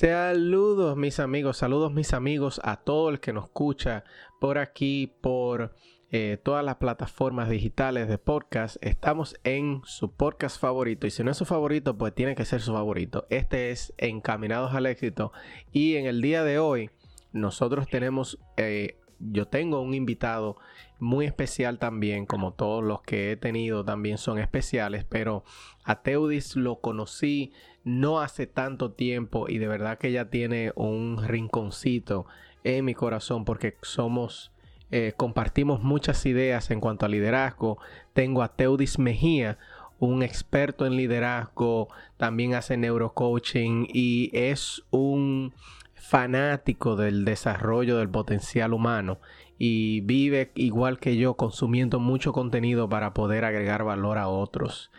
Saludos mis amigos, saludos mis amigos a todo el que nos escucha por aquí, por eh, todas las plataformas digitales de podcast. Estamos en su podcast favorito y si no es su favorito, pues tiene que ser su favorito. Este es Encaminados al éxito y en el día de hoy nosotros tenemos, eh, yo tengo un invitado muy especial también, como todos los que he tenido también son especiales, pero a Teudis lo conocí no hace tanto tiempo y de verdad que ella tiene un rinconcito en mi corazón porque somos, eh, compartimos muchas ideas en cuanto a liderazgo. Tengo a Teudis Mejía, un experto en liderazgo, también hace neurocoaching y es un fanático del desarrollo del potencial humano y vive igual que yo consumiendo mucho contenido para poder agregar valor a otros.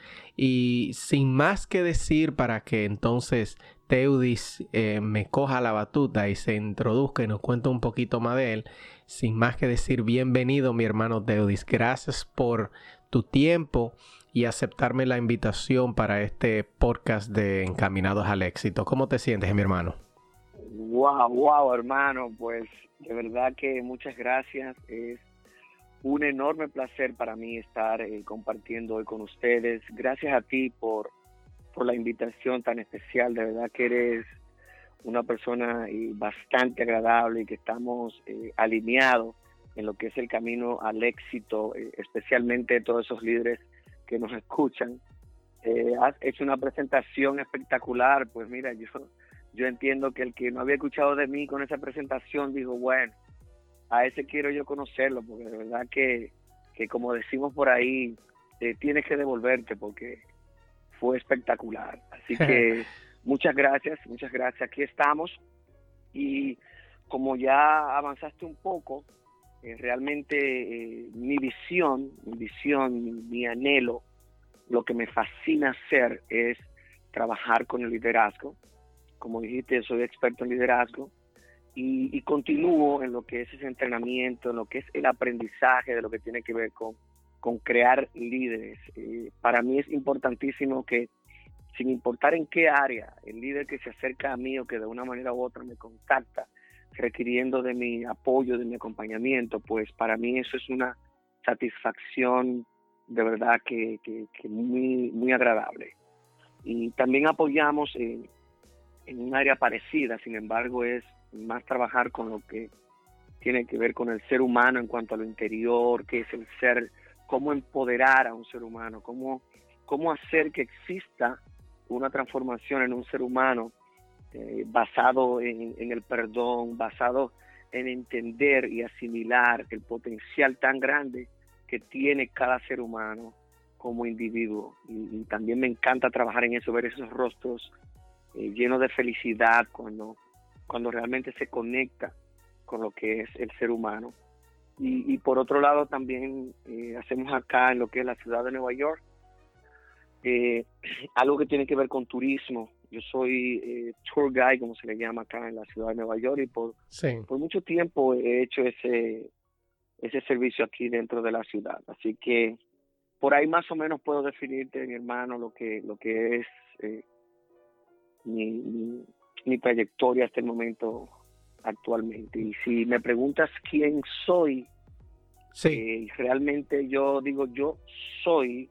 Y sin más que decir para que entonces Teudis eh, me coja la batuta y se introduzca y nos cuente un poquito más de él. Sin más que decir, bienvenido mi hermano Teudis. Gracias por tu tiempo y aceptarme la invitación para este podcast de Encaminados al Éxito. ¿Cómo te sientes, mi hermano? Wow, wow, hermano. Pues de verdad que muchas gracias. Un enorme placer para mí estar eh, compartiendo hoy con ustedes. Gracias a ti por por la invitación tan especial. De verdad que eres una persona eh, bastante agradable y que estamos eh, alineados en lo que es el camino al éxito, especialmente todos esos líderes que nos escuchan. has hecho una presentación espectacular, pues mira, yo, yo entiendo que el que no había escuchado de mí con esa presentación dijo, bueno, a ese quiero yo conocerlo, porque de verdad que, que como decimos por ahí, tienes que devolverte, porque fue espectacular. Así que muchas gracias, muchas gracias. Aquí estamos y como ya avanzaste un poco, eh, realmente eh, mi visión, mi visión, mi, anhelo, lo que me fascina hacer es trabajar con el liderazgo. Como dijiste, soy experto en liderazgo y, continúo en lo que es ese entrenamiento, en lo que es el aprendizaje de lo que tiene que ver con con crear líderes. Eh, para mí es importantísimo que, sin importar en qué área, el líder que se acerca a mí o que de una manera u otra me contacta, requiriendo de mi apoyo, de mi acompañamiento, pues para mí eso es una satisfacción de verdad que, muy, muy agradable. Y también apoyamos en, en un área parecida, sin embargo, es más trabajar con lo que tiene que ver con el ser humano en cuanto a lo interior, que es el ser cómo empoderar a un ser humano, cómo, cómo hacer que exista una transformación en un ser humano eh, basado en, el perdón, basado en entender y asimilar el potencial tan grande que tiene cada ser humano como individuo. Y, también me encanta trabajar en eso, ver esos rostros eh, llenos de felicidad cuando, cuando realmente se conecta con lo que es el ser humano. Y, por otro lado también eh, hacemos acá en lo que es la ciudad de Nueva York eh, algo que tiene que ver con turismo. Yo soy eh, tour guide, como se le llama acá en la ciudad de Nueva York, y por, por mucho tiempo he hecho ese, ese servicio aquí dentro de la ciudad. Así que por ahí más o menos puedo definirte, mi hermano, lo que, lo que es mi, mi trayectoria hasta el momento actualmente. Y si me preguntas quién soy, sí. Eh, realmente yo digo, yo soy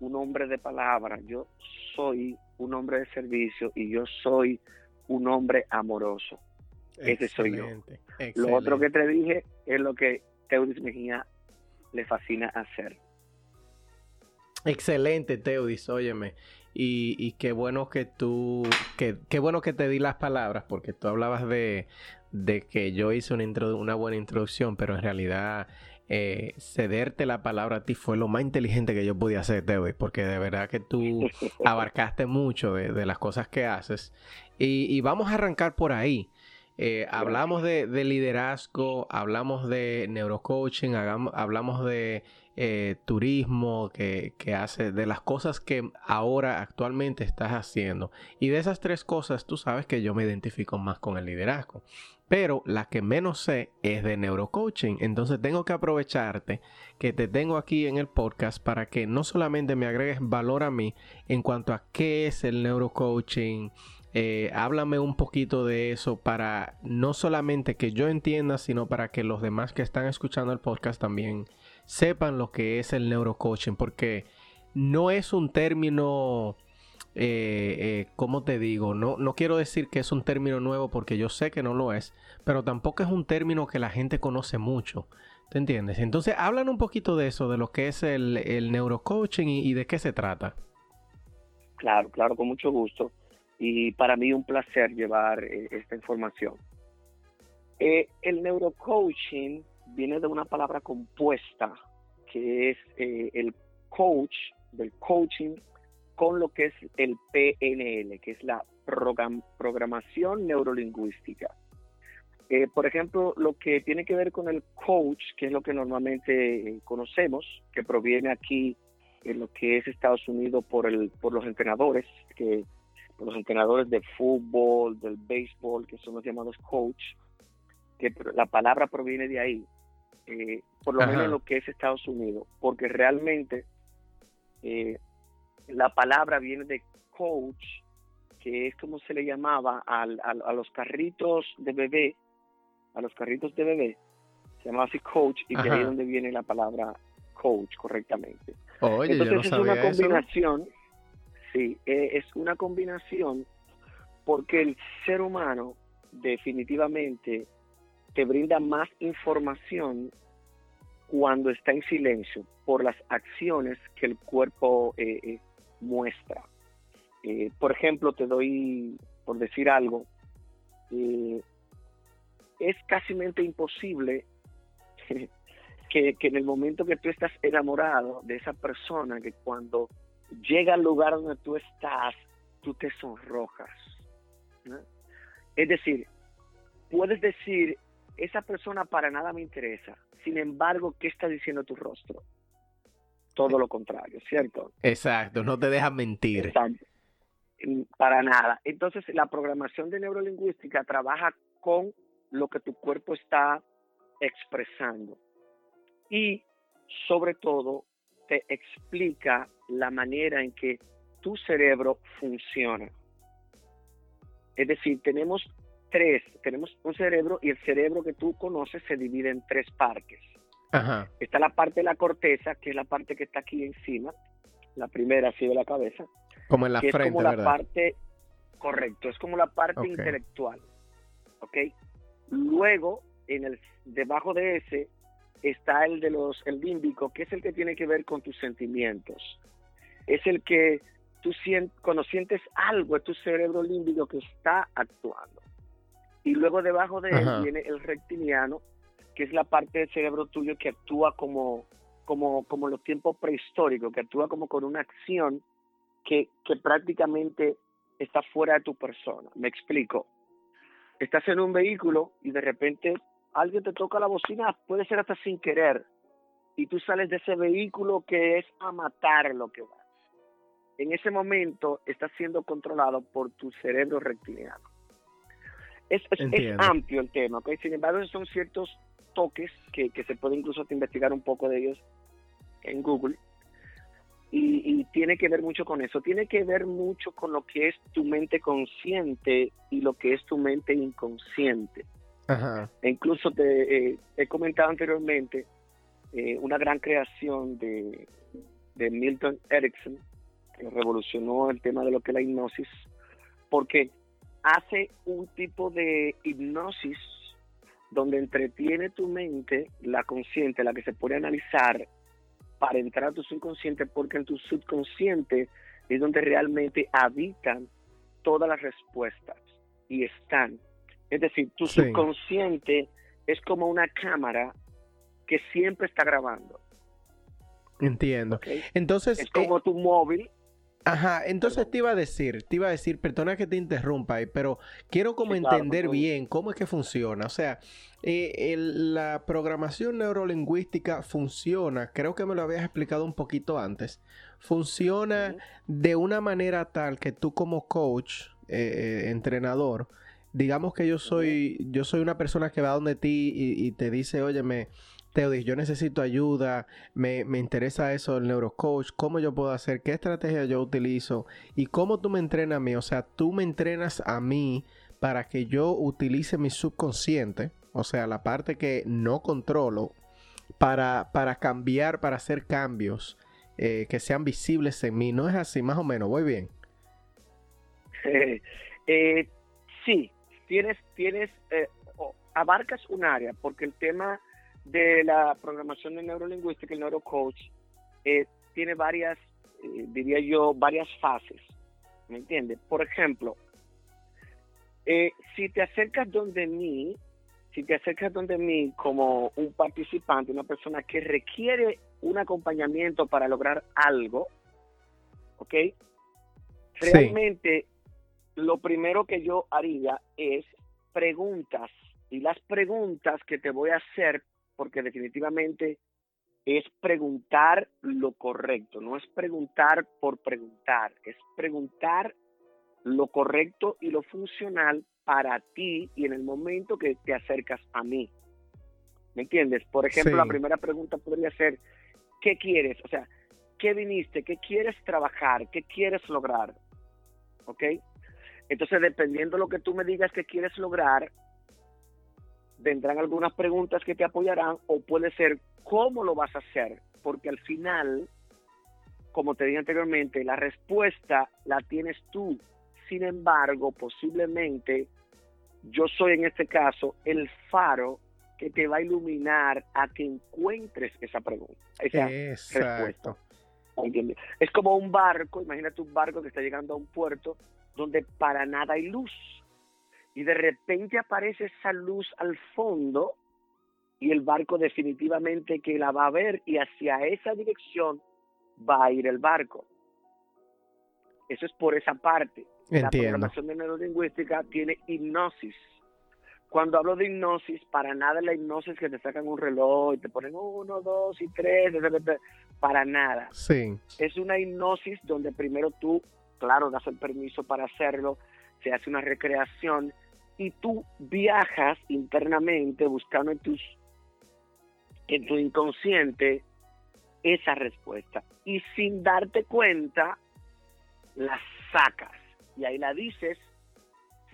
un hombre de palabra, yo soy un hombre de servicio y yo soy un hombre amoroso. Ese soy yo. Lo otro que te dije es lo que Teudis Mejía le fascina hacer. Excelente, Teudis, óyeme. Y, qué bueno que tú, que, qué bueno que te di las palabras, porque tú hablabas de, de que yo hice una, una buena introducción, pero en realidad eh, cederte la palabra a ti fue lo más inteligente que yo podía hacer, David, porque de verdad que tú abarcaste mucho de, las cosas que haces. Y, vamos a arrancar por ahí. Eh, hablamos de, liderazgo, hablamos de neurocoaching, hablamos de eh, turismo que, que, hace, de las cosas que ahora actualmente estás haciendo. Y de esas tres cosas, tú sabes que yo me identifico más con el liderazgo pero la que menos sé es de neurocoaching. Entonces tengo que aprovecharte que te tengo aquí en el podcast para que no solamente me agregues valor a mí en cuanto a qué es el neurocoaching, eh, háblame un poquito de eso para no solamente que yo entienda, sino para que los demás que están escuchando el podcast también sepan lo que es el neurocoaching, porque no es un término eh, eh, ¿cómo te digo? No, no quiero decir que es un término nuevo porque yo sé que no lo es, pero tampoco es un término que la gente conoce mucho. ¿Te entiendes? Entonces, hablan un poquito de eso, de lo que es el, el neurocoaching y, de qué se trata. Claro, claro, con mucho gusto. Y para mí un placer llevar eh, esta información. Eh, el neurocoaching viene de una palabra compuesta que es el coach, del coaching con lo que es el PNL, que es la programación neurolingüística. Eh, por ejemplo, lo que tiene que ver con el coach, que es lo que normalmente eh, conocemos, que proviene aquí en lo que es Estados Unidos por, el, por los entrenadores, que por los entrenadores de fútbol, del béisbol, que son los llamados coach, que la palabra proviene de ahí, eh, por lo menos en lo que es Estados Unidos, porque realmente la palabra viene de coach, que es como se le llamaba a los carritos de bebé, a los carritos de bebé, se llamaba así coach y de ahí es donde viene la palabra coach correctamente. Entonces es una combinación, sí, eh, es una combinación porque el ser humano definitivamente te brinda más información cuando está en silencio por las acciones que el cuerpo eh, eh muestra. Eh, por ejemplo, te doy, por decir algo, es casi imposible que, en el momento que tú estás enamorado de esa persona, que cuando llega al lugar donde tú estás, tú te sonrojas. Es decir, puedes decir, esa persona para nada me interesa. Sin embargo, ¿qué está diciendo tu rostro? todo lo contrario, ¿cierto? Exacto, no te dejas mentir. Exacto. Para nada. Entonces, la programación de neurolingüística trabaja con lo que tu cuerpo está expresando. Y, sobre todo, te explica la manera en que tu cerebro funciona. Es decir, tenemos tres, tenemos un cerebro y el cerebro que tú conoces se divide en tres partes. Está la parte de la corteza, que es la parte que está aquí encima, la primera así de la cabeza. Como en la frente, es como la parte, correcto, es como la parte intelectual. ¿Ok? Luego, en el, debajo de ese, está el de los, el límbico, que es el que tiene que ver con tus sentimientos. Es el que tú sientes, cuando sientes algo, es tu cerebro límbico que está actuando. Y luego debajo de él viene el reptiliano, que es la parte del cerebro tuyo que actúa como, como, como los tiempos prehistóricos, que actúa como con una acción que, que prácticamente está fuera de tu persona. Me explico. Estás en un vehículo y de repente alguien te toca la bocina, puede ser hasta sin querer, y tú sales de ese vehículo que es a matar lo que va. En ese momento estás siendo controlado por tu cerebro reptiliano. Es, es, amplio el tema, ¿ok? Sin embargo, son ciertos toques que, se puede incluso investigar un poco de ellos en Google. Y, tiene que ver mucho con eso. Tiene que ver mucho con lo que es tu mente consciente y lo que es tu mente inconsciente. E incluso te eh, he comentado anteriormente eh, una gran creación de, de Milton Erickson que revolucionó el tema de lo que es la hipnosis, porque hace un tipo de hipnosis donde entretiene tu mente, la consciente, la que se puede analizar para entrar a tu subconsciente, porque en tu subconsciente es donde realmente habitan todas las respuestas y están. Es decir, tu subconsciente es como una cámara que siempre está grabando. Entiendo. Entonces. Es como eh, tu móvil. Ajá, entonces te iba a decir, te iba a decir, perdona que te interrumpa, pero quiero como entender bien cómo es que funciona. O sea, eh, la programación neurolingüística funciona, creo que me lo habías explicado un poquito antes, funciona de una manera tal que tú como coach, eh, entrenador, digamos que yo soy, yo soy una persona que va donde ti y, y te dice, óyeme, Teodis, yo necesito ayuda, me, interesa eso el neurocoach, cómo yo puedo hacer, qué estrategia yo utilizo y cómo tú me entrenas a mí. O sea, tú me entrenas a mí para que yo utilice mi subconsciente, o sea, la parte que no controlo, para, para cambiar, para hacer cambios eh, que sean visibles en mí. ¿No es así? Más o menos, voy bien. Eh, sí, tienes, tienes, eh, abarcas un área, porque el tema de la programación de neurolingüística, el neurocoach, eh, tiene varias, eh, diría yo, varias fases. ¿Me entiendes? Por ejemplo, eh, si te acercas donde mí, si te acercas donde mí como un participante, una persona que requiere un acompañamiento para lograr algo, ¿ok? Realmente lo primero que yo haría es preguntas y las preguntas que te voy a hacer porque definitivamente es preguntar lo correcto, no es preguntar por preguntar, es preguntar lo correcto y lo funcional para ti y en el momento que te acercas a mí. ¿Me entiendes? Por ejemplo, la primera pregunta podría ser, ¿qué quieres? O sea, ¿qué viniste? ¿Qué quieres trabajar? ¿Qué quieres lograr? ¿Ok? Entonces, dependiendo de lo que tú me digas que quieres lograr, vendrán algunas preguntas que te apoyarán o puede ser cómo lo vas a hacer, porque al final, como te dije anteriormente, la respuesta la tienes tú. Sin embargo, posiblemente yo soy en este caso el faro que te va a iluminar a que encuentres esa pregunta, esa respuesta. Es como un barco, imagínate un barco que está llegando a un puerto donde para nada hay luz y de repente aparece esa luz al fondo y el barco definitivamente que la va a ver y hacia esa dirección va a ir el barco. Eso es por esa parte. La programación de neurolingüística tiene hipnosis. Cuando hablo de hipnosis, para nada la hipnosis que te sacan un reloj y te ponen uno, dos y tres, para nada. Sí. Es una hipnosis donde primero tú, claro, das el permiso para hacerlo, se hace una recreación y tú viajas internamente buscando en, tus, en tu inconsciente esa respuesta. Y sin darte cuenta, la sacas. Y ahí la dices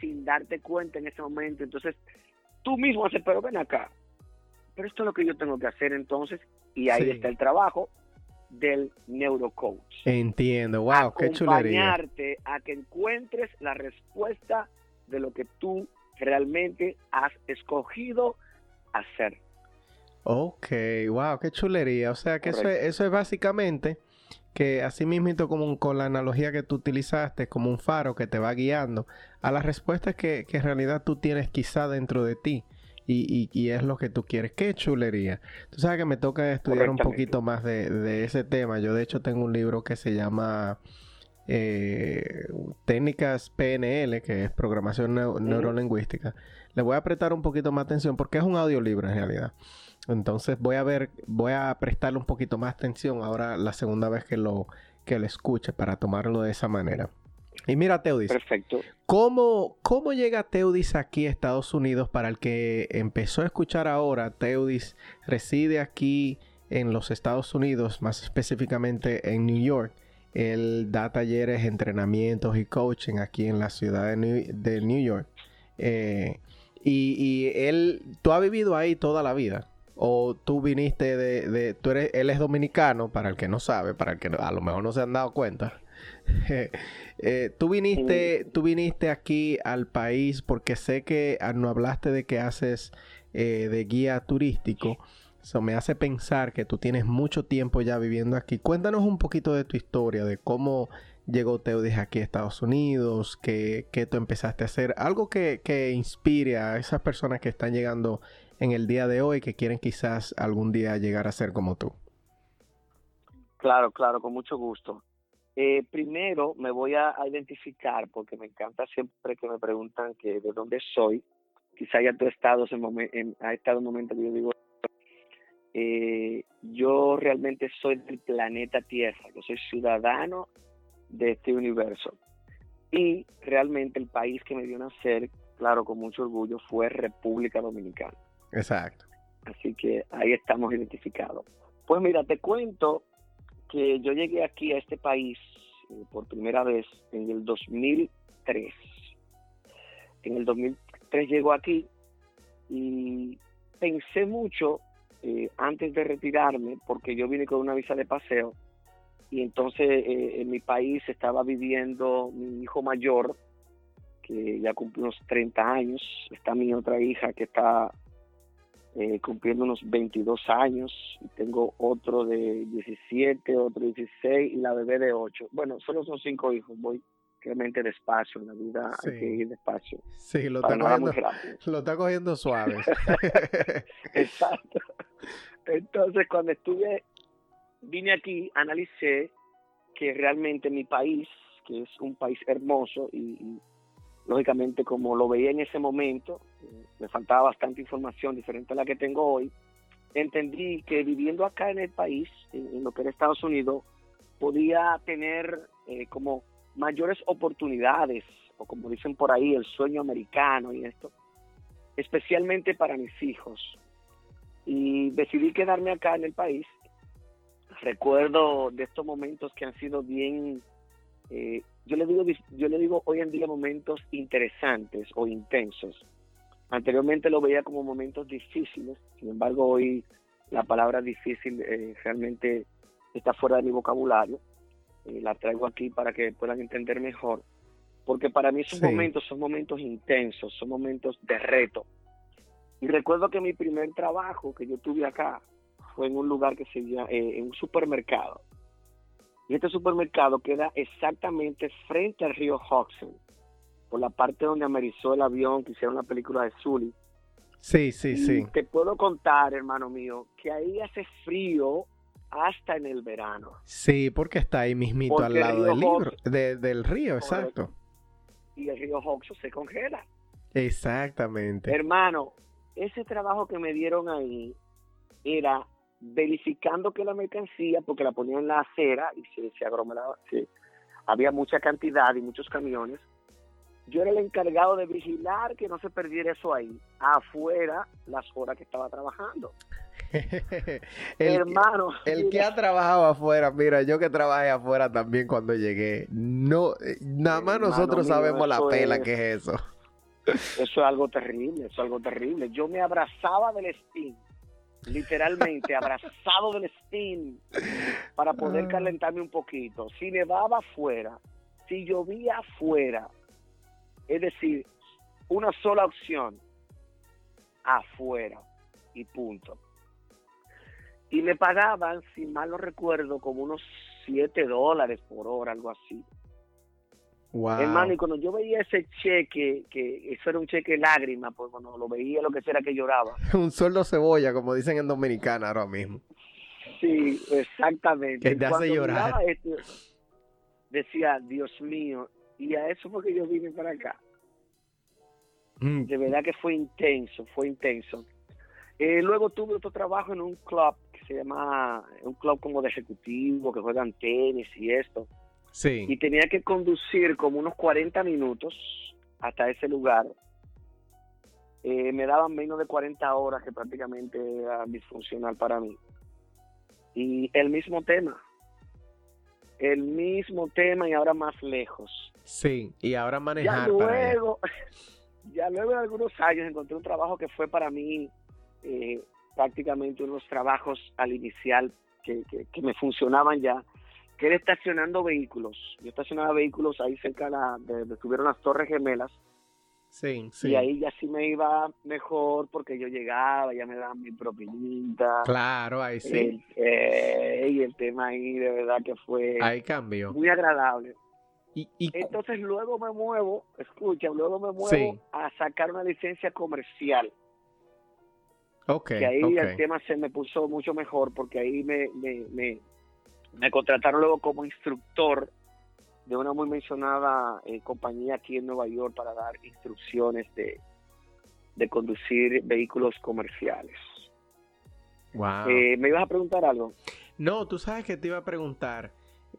sin darte cuenta en ese momento. Entonces, tú mismo haces, pero ven acá. Pero esto es lo que yo tengo que hacer entonces. Y ahí está el trabajo del neurocoach. Entiendo, wow, qué chulería. Acompañarte a que encuentres la respuesta de lo que tú realmente has escogido hacer. Ok, wow, qué chulería. O sea que eso es, eso es básicamente que así mismo como con la analogía que tú utilizaste, como un faro que te va guiando a las respuestas que, en realidad tú tienes quizá dentro de ti. Y, y, es lo que tú quieres. Qué chulería. Tú sabes que me toca estudiar un poquito más de, de, ese tema. Yo de hecho tengo un libro que se llama eh, técnicas PNL, que es programación neurolingüística, le voy a prestar un poquito más atención porque es un audiolibro en realidad. Entonces voy a ver, voy a prestarle un poquito más atención ahora la segunda vez que lo, que lo escuche para tomarlo de esa manera. Y mira, Teudis. Perfecto. ¿cómo, ¿Cómo llega Teudis aquí a Estados Unidos? Para el que empezó a escuchar ahora, Teudis reside aquí en los Estados Unidos, más específicamente en New York. Él da talleres, entrenamientos y coaching aquí en la ciudad de New, York. Eh, y, él, tú has vivido ahí toda la vida. O tú viniste de, tú eres, él es dominicano, para el que no sabe, para el que a lo mejor no se han dado cuenta. Eh, tú viniste, tú viniste aquí al país porque sé que ah, no hablaste de que haces eh, de guía turístico. Eso me hace pensar que tú tienes mucho tiempo ya viviendo aquí. Cuéntanos un poquito de tu historia, de cómo llegó Teudis aquí a Estados Unidos, qué, tú empezaste a hacer, algo que, que, inspire a esas personas que están llegando en el día de hoy, que quieren quizás algún día llegar a ser como tú. Claro, claro, con mucho gusto. Eh, primero me voy a, identificar porque me encanta siempre que me preguntan que de dónde soy. Quizá ya tú estado en, ha estado un momento que yo digo, eh, yo realmente soy del planeta Tierra, yo soy ciudadano de este universo. Y realmente el país que me dio nacer, claro, con mucho orgullo, fue República Dominicana. Exacto. Así que ahí estamos identificados. Pues mira, te cuento que yo llegué aquí a este país eh, por primera vez en el 2003. En el 2003 llego aquí y pensé mucho eh, antes de retirarme, porque yo vine con una visa de paseo y entonces eh, en mi país estaba viviendo mi hijo mayor, que ya cumplió unos 30 años, está mi otra hija que está eh, cumpliendo unos 22 años, y tengo otro de 17, otro de 16 y la bebé de 8. Bueno, solo son cinco hijos, voy realmente despacio, en la vida hay que ir despacio. Sí, lo está, cogiendo, lo está cogiendo suave. Exacto. Entonces, cuando estuve, vine aquí, analicé que realmente mi país, que es un país hermoso y lógicamente como lo veía en ese momento, me faltaba bastante información diferente a la que tengo hoy, entendí que viviendo acá en el país, en, lo que era Estados Unidos, podía tener eh, como mayores oportunidades, o como dicen por ahí, el sueño americano y esto, especialmente para mis hijos. Y decidí quedarme acá en el país. Recuerdo de estos momentos que han sido bien eh, yo le digo yo le digo hoy en día momentos interesantes o intensos anteriormente lo veía como momentos difíciles sin embargo hoy la palabra difícil eh, realmente está fuera de mi vocabulario eh, la traigo aquí para que puedan entender mejor porque para mí esos momentos son momentos intensos son momentos de reto y recuerdo que mi primer trabajo que yo tuve acá fue en un lugar que se llama en un supermercado y este supermercado queda exactamente frente al río Hudson, por la parte donde amerizó el avión que hicieron la película de Zully. Sí, sí, sí. Te puedo contar, hermano mío, que ahí hace frío hasta en el verano. Sí, porque está ahí mismito al lado del, libro, del río, exacto. Y el río Hudson se congela. Exactamente. Hermano, ese trabajo que me dieron ahí era verificando que la mercancía, porque la ponían en la acera y se, se aglomeraba, había mucha cantidad y muchos camiones, yo era el encargado de vigilar que no se perdiera eso ahí, afuera las horas que estaba trabajando. Hermano. El que ha trabajado afuera, mira, yo que trabajé afuera también cuando llegué, no, eh, nada más nosotros sabemos la pela que es eso. Eso es algo terrible, eso es algo terrible. Yo me abrazaba del Steam literalmente abrazado del steam para poder ah. calentarme un poquito. Si nevaba afuera, si llovía afuera, es decir, una sola opción, afuera y punto. Y me pagaban, si mal no recuerdo, como unos 7 dólares por hora, algo así. Hermano, y cuando yo veía ese cheque, que eso era un cheque lágrima, pues cuando lo veía, lo que sea que lloraba. un sueldo cebolla, como dicen en Dominicana ahora mismo. Sí, exactamente. Que te hace llorar. decía, Dios mío, y a eso fue que yo vine para acá. Mm. De verdad que fue intenso, fue intenso. Eh, luego tuve otro trabajo en un club se llama, un club como de ejecutivo, que juegan tenis y esto y tenía que conducir como unos 40 minutos hasta ese lugar. Eh, me daban menos de 40 horas, que prácticamente era disfuncional para mí. Y el mismo tema. El mismo tema y ahora más lejos. Sí, y ahora manejar. Ya luego, ya luego de algunos años encontré un trabajo que fue para mí eh, prácticamente unos trabajos al inicial que, que me funcionaban ya que era estacionando vehículos. Yo estacionaba vehículos ahí cerca de donde estuvieron las Torres Gemelas Sí, sí. Y ahí ya sí me iba mejor porque yo llegaba, ya me daban mi propinita. Claro, ahí sí. Eh, y el tema ahí de verdad que fue ahí cambió. muy agradable. Y, y, Entonces luego me muevo, escucha, luego me muevo a sacar una licencia comercial. Ok. Que ahí okay. el tema se me puso mucho mejor porque ahí me, me, me, me contrataron luego como instructor de una muy mencionada eh, compañía aquí en Nueva York para dar instrucciones de, de conducir vehículos comerciales. Wow. Eh, ¿Me ibas a preguntar algo? No, tú sabes que te iba a preguntar,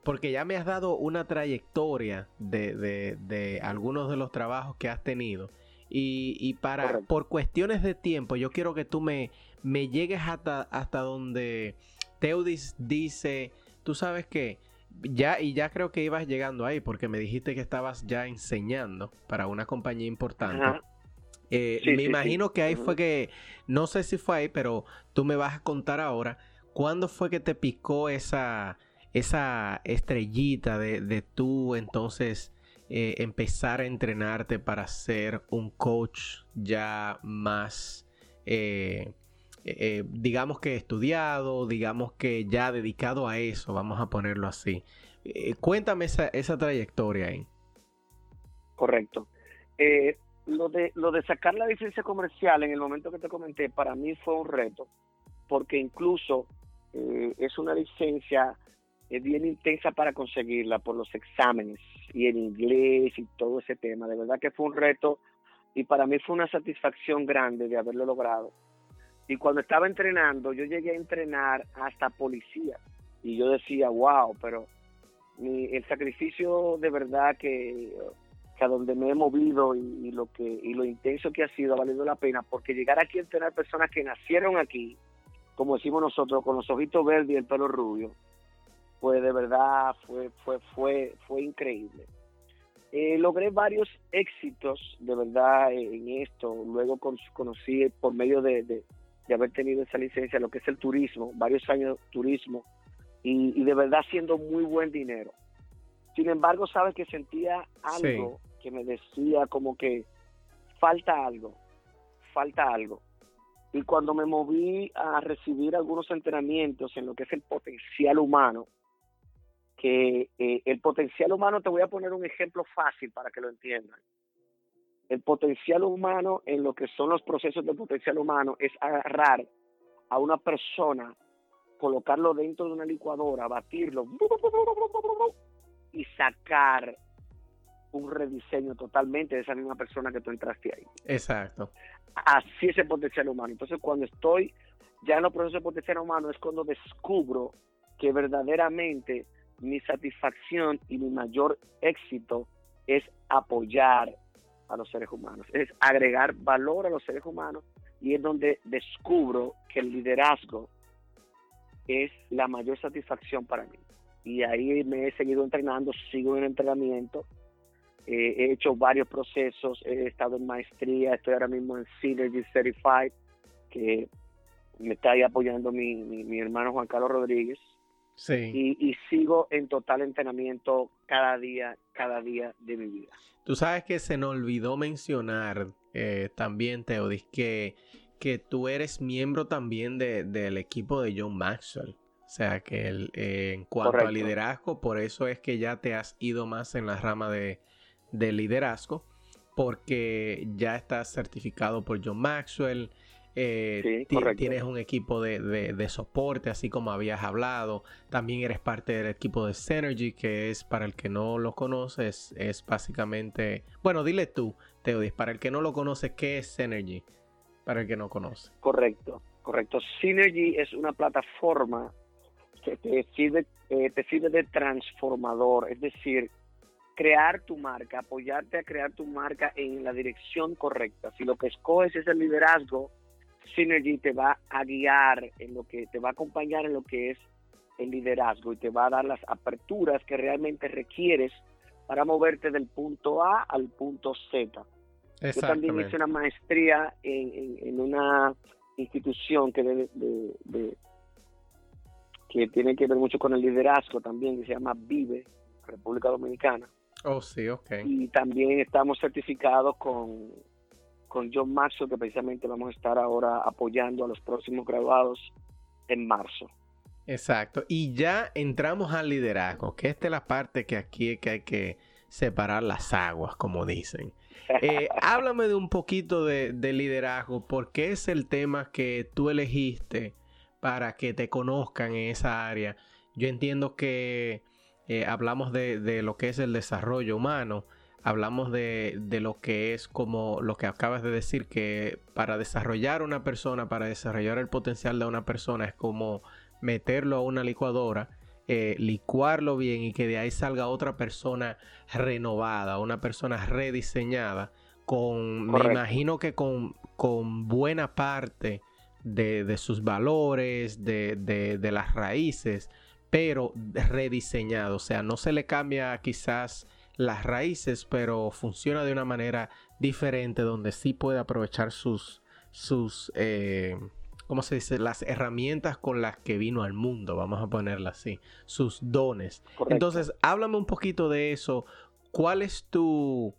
porque ya me has dado una trayectoria de, de, de algunos de los trabajos que has tenido. Y, y para, Correcto. por cuestiones de tiempo, yo quiero que tú me, me llegues hasta, hasta donde Teudis dice, tú sabes que ya, y ya creo que ibas llegando ahí, porque me dijiste que estabas ya enseñando para una compañía importante. Ajá. Eh, Sí, me sí, sí. imagino que ahí fue que, no sé si fue ahí, pero tú me vas a contar ahora, ¿cuándo fue que te picó esa, esa estrellita de, de tú entonces eh, empezar a entrenarte para ser un coach ya más, eh, eh, digamos que estudiado, digamos que ya dedicado a eso, vamos a ponerlo así? Eh, cuéntame esa, esa trayectoria ahí. Correcto. Eh, lo de lo de sacar la licencia comercial en el momento que te comenté para mí fue un reto porque incluso eh, es una licencia eh, bien intensa para conseguirla por los exámenes y en inglés y todo ese tema. De verdad que fue un reto y para mí fue una satisfacción grande de haberlo logrado. Y cuando estaba entrenando yo llegué a entrenar hasta policía y yo decía wow pero mi, el sacrificio de verdad que que a donde me he movido y, y lo que y lo intenso que ha sido ha valido la pena porque llegar aquí a entrenar personas que nacieron aquí como decimos nosotros con los ojitos verdes y el pelo rubio pues de verdad fue fue fue fue increíble. Eh, logré varios éxitos de verdad en esto. Luego con- conocí por medio de, de, de haber tenido esa licencia lo que es el turismo varios años de turismo y, y de verdad haciendo muy buen dinero. Sin embargo, sabes que sentía algo que me decía como que falta algo, falta algo. Y cuando me moví a recibir algunos entrenamientos en lo que es el potencial humano, que eh, el potencial humano, te voy a poner un ejemplo fácil para que lo entiendan. El potencial humano en lo que son los procesos de potencial humano es agarrar a una persona, colocarlo dentro de una licuadora, batirlo y sacar un rediseño totalmente de esa misma persona que tú entraste ahí. Exacto. Así es el potencial humano. Entonces, cuando estoy ya en los procesos de potencial humano, es cuando descubro que verdaderamente mi satisfacción y mi mayor éxito es apoyar a los seres humanos, es agregar valor a los seres humanos y es donde descubro que el liderazgo es la mayor satisfacción para mí. Y ahí me he seguido entrenando, sigo en entrenamiento, eh, he hecho varios procesos, he estado en maestría, estoy ahora mismo en Synergy Certified, que me está ahí apoyando mi, mi, mi hermano Juan Carlos Rodríguez, Sí. y, y sigo en total entrenamiento cada día, cada día de mi vida. Tú sabes que se nos olvidó mencionar eh, también, Teodis, que, que tú eres miembro también de- del equipo de John Maxwell. O sea, que el- eh, en cuanto a liderazgo, por eso es que ya te has ido más en la rama de, de liderazgo, porque ya estás certificado por John Maxwell. Eh, Sí, tienes un equipo de, de- de soporte, así como habías hablado. También eres parte del equipo de Synergy, que es, para el que no lo conoces, es básicamente... Bueno, dile tú, Teodis, para el que no lo conoce, ¿qué es Synergy? Para el que no conoce. Correcto, correcto. Synergy es una plataforma que te sirve, eh, te sirve de transformador, es decir, crear tu marca, apoyarte a crear tu marca en la dirección correcta. Si lo que escoges es el liderazgo, Synergy te va a guiar en lo que te va a acompañar en lo que es el liderazgo y te va a dar las aperturas que realmente requieres para moverte del punto A al punto Z. Yo también hice una maestría en, en- en una institución que, de- de- de- que tiene que ver mucho con el liderazgo también, que se llama Vive, República Dominicana. Oh, sí, ok. Y también estamos certificados con, con John Maxwell, que precisamente vamos a estar ahora apoyando a los próximos graduados en marzo. Exacto. Y ya entramos al liderazgo, que esta es la parte que aquí es que hay que separar las aguas, como dicen. Eh, háblame de un poquito de, liderazgo, porque es el tema que tú elegiste para que te conozcan en esa área. Yo entiendo que eh, hablamos de, lo que es el desarrollo humano, hablamos de, de, lo que es como lo que acabas de decir, que para desarrollar una persona, para desarrollar el potencial de una persona, es como meterlo a una licuadora eh, licuarlo bien y que de ahí salga otra persona renovada, una persona rediseñada, con, me imagino que con, con buena parte de, sus valores, de, de, las raíces, pero rediseñado, o sea, no se le cambia quizás las raíces, pero funciona de una manera diferente donde sí puede aprovechar sus, sus eh, ¿cómo se dice? Las herramientas con las que vino al mundo, vamos a ponerla así, sus dones. Entonces, háblame un poquito de eso. ¿Cuál es tu,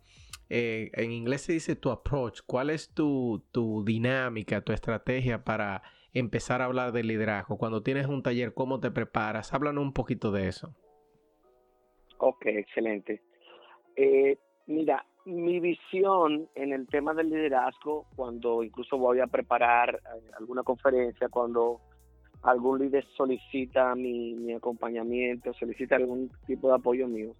eh, en inglés se dice tu approach, cuál es tu, tu dinámica, tu estrategia para empezar a hablar de liderazgo? Cuando tienes un taller, ¿cómo te preparas? Háblanos un poquito de eso. Ok, excelente. Eh, mira, mi visión en el tema del liderazgo, cuando incluso voy a preparar eh, alguna conferencia, cuando algún líder solicita mi, acompañamiento, solicita algún tipo de apoyo mío,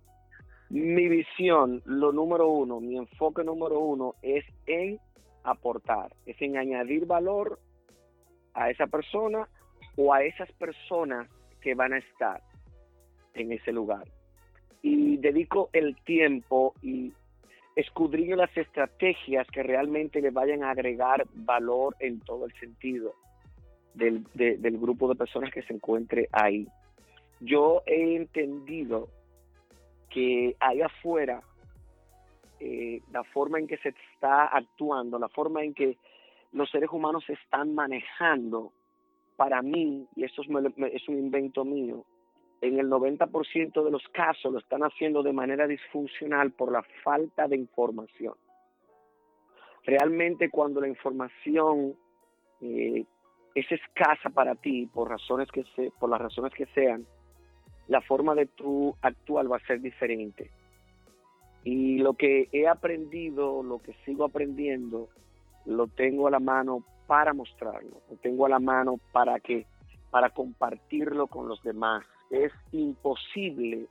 mi visión, lo número uno, mi enfoque número uno es en aportar, es en añadir valor a esa persona o a esas personas que van a estar en ese lugar. Y dedico el tiempo y escudriño las estrategias que realmente le vayan a agregar valor en todo el sentido del, del grupo de personas que se encuentre ahí. Yo he entendido que ahí afuera, eh, la forma en que se está actuando, la forma en que los seres humanos se están manejando, para mí, y esto es un invento mío, en el 90% de los casos lo están haciendo de manera disfuncional por la falta de información. Realmente cuando la información eh, es escasa para ti por razones que se, por las razones que sean, la forma de tu actuar va a ser diferente. Y lo que he aprendido, lo que sigo aprendiendo, lo tengo a la mano para mostrarlo, lo tengo a la mano para que para compartirlo con los demás es imposible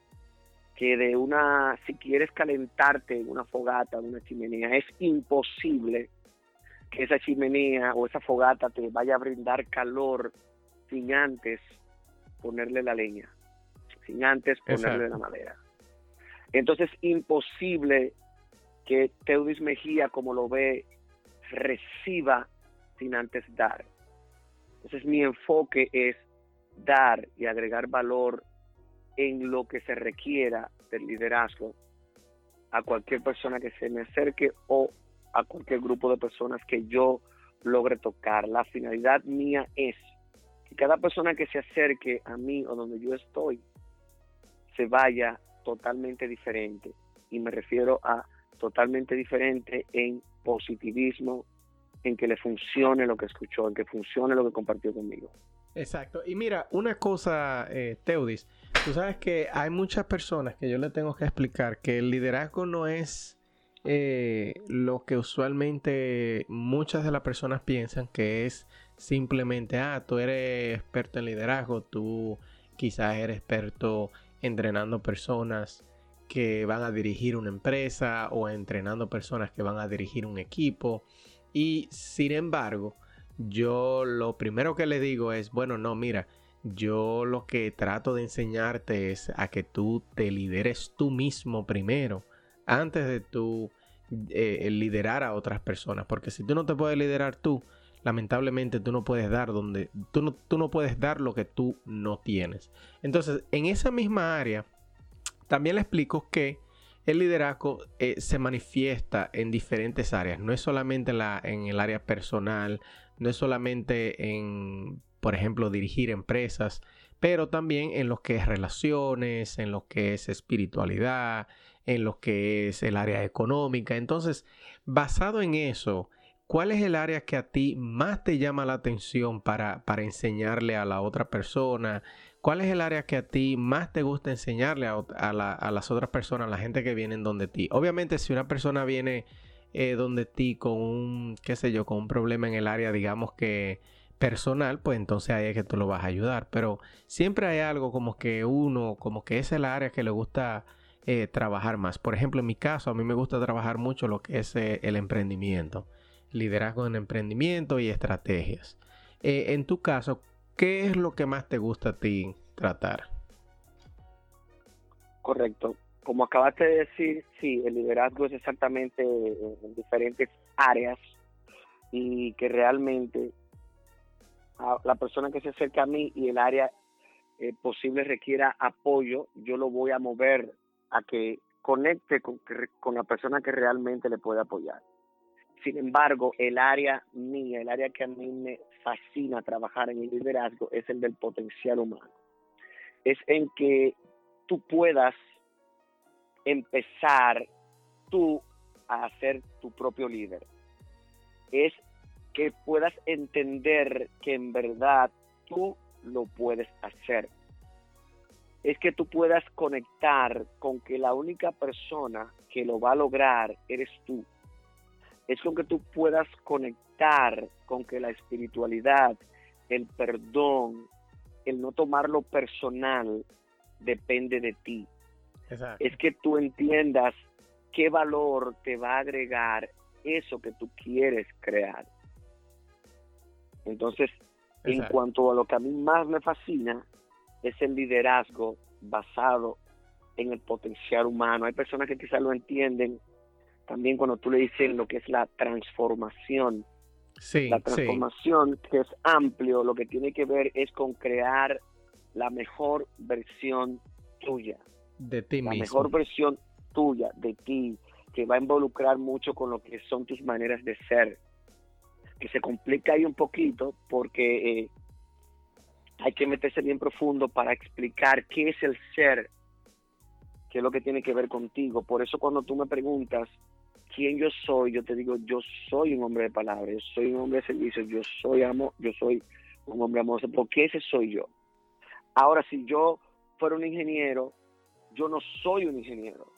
que de una, si quieres calentarte en una fogata, en una chimenea, es imposible que esa chimenea o esa fogata te vaya a brindar calor sin antes ponerle la leña, sin antes ponerle la madera. Entonces, imposible que Teudis Mejía, como lo ve, reciba sin antes dar. Entonces, mi enfoque es dar y agregar valor en lo que se requiera del liderazgo a cualquier persona que se me acerque o a cualquier grupo de personas que yo logre tocar. La finalidad mía es que cada persona que se acerque a mí o donde yo estoy se vaya totalmente diferente. Y me refiero a totalmente diferente en positivismo, en que le funcione lo que escuchó, en que funcione lo que compartió conmigo. Exacto. Y mira, una cosa, eh, Teudis, tú sabes que hay muchas personas que yo le tengo que explicar que el liderazgo no es eh, lo que usualmente muchas de las personas piensan que es simplemente, ah, tú eres experto en liderazgo, tú quizás eres experto entrenando personas que van a dirigir una empresa o entrenando personas que van a dirigir un equipo. Y sin embargo, yo lo primero que le digo es, bueno, no, mira, yo lo que trato de enseñarte es a que tú te lideres tú mismo primero, antes de tú eh, liderar a otras personas, porque si tú no te puedes liderar tú, lamentablemente tú no puedes dar donde tú no, tú no puedes dar lo que tú no tienes. Entonces, en esa misma área, también le explico que el liderazgo eh, se manifiesta en diferentes áreas, no es solamente la, en el área personal, no es solamente en, por ejemplo, dirigir empresas, pero también en lo que es relaciones, en lo que es espiritualidad, en lo que es el área económica. Entonces, basado en eso, ¿cuál es el área que a ti más te llama la atención para, para enseñarle a la otra persona? ¿Cuál es el área que a ti más te gusta enseñarle a, las otras personas, a la gente que viene donde ti? Obviamente, si una persona viene eh, donde ti con un, qué sé yo, con un problema en el área, digamos que personal, pues entonces ahí es que tú lo vas a ayudar. Pero siempre hay algo como que uno, como que es el área que le gusta eh, trabajar más. Por ejemplo, en mi caso, a mí me gusta trabajar mucho lo que es eh, el emprendimiento, liderazgo en emprendimiento y estrategias. en tu caso, ¿qué es lo que más te gusta a ti tratar? Correcto como acabaste de decir, sí, el liderazgo es exactamente en diferentes áreas y que realmente la persona que se acerca a mí y el área eh, posible requiera apoyo, yo lo voy a mover a que conecte con, con la persona que realmente le puede apoyar. Sin embargo, el área mía, el área que a mí me fascina trabajar en el liderazgo es el del potencial humano. Es en que tú puedas empezar tú a ser tu propio líder. Es que puedas entender que en verdad tú lo puedes hacer. Es que tú puedas conectar con que la única persona que lo va a lograr eres tú. Es con que tú puedas conectar con que la espiritualidad, el perdón, el no tomarlo personal, depende de ti es que tú entiendas qué valor te va a agregar eso que tú quieres crear. Entonces, en cuanto a lo que a mí más me fascina, es el liderazgo basado en el potencial humano. Hay personas que quizás lo entienden también cuando tú le dices lo que es la transformación. Sí, la transformación que es amplio, lo que tiene que ver es con crear la mejor versión tuya de ti la mejor versión tuya, de ti, que va a involucrar mucho con lo que son tus maneras de ser, que se complica ahí un poquito porque eh, hay que meterse bien profundo para explicar qué es el ser, qué es lo que tiene que ver contigo. Por eso cuando tú me preguntas quién yo soy, yo te digo, yo soy un hombre de palabras, yo soy un hombre de servicio, yo soy amo, yo soy un hombre amoroso, porque ese soy yo. Ahora, si yo fuera un ingeniero, yo no soy un ingeniero.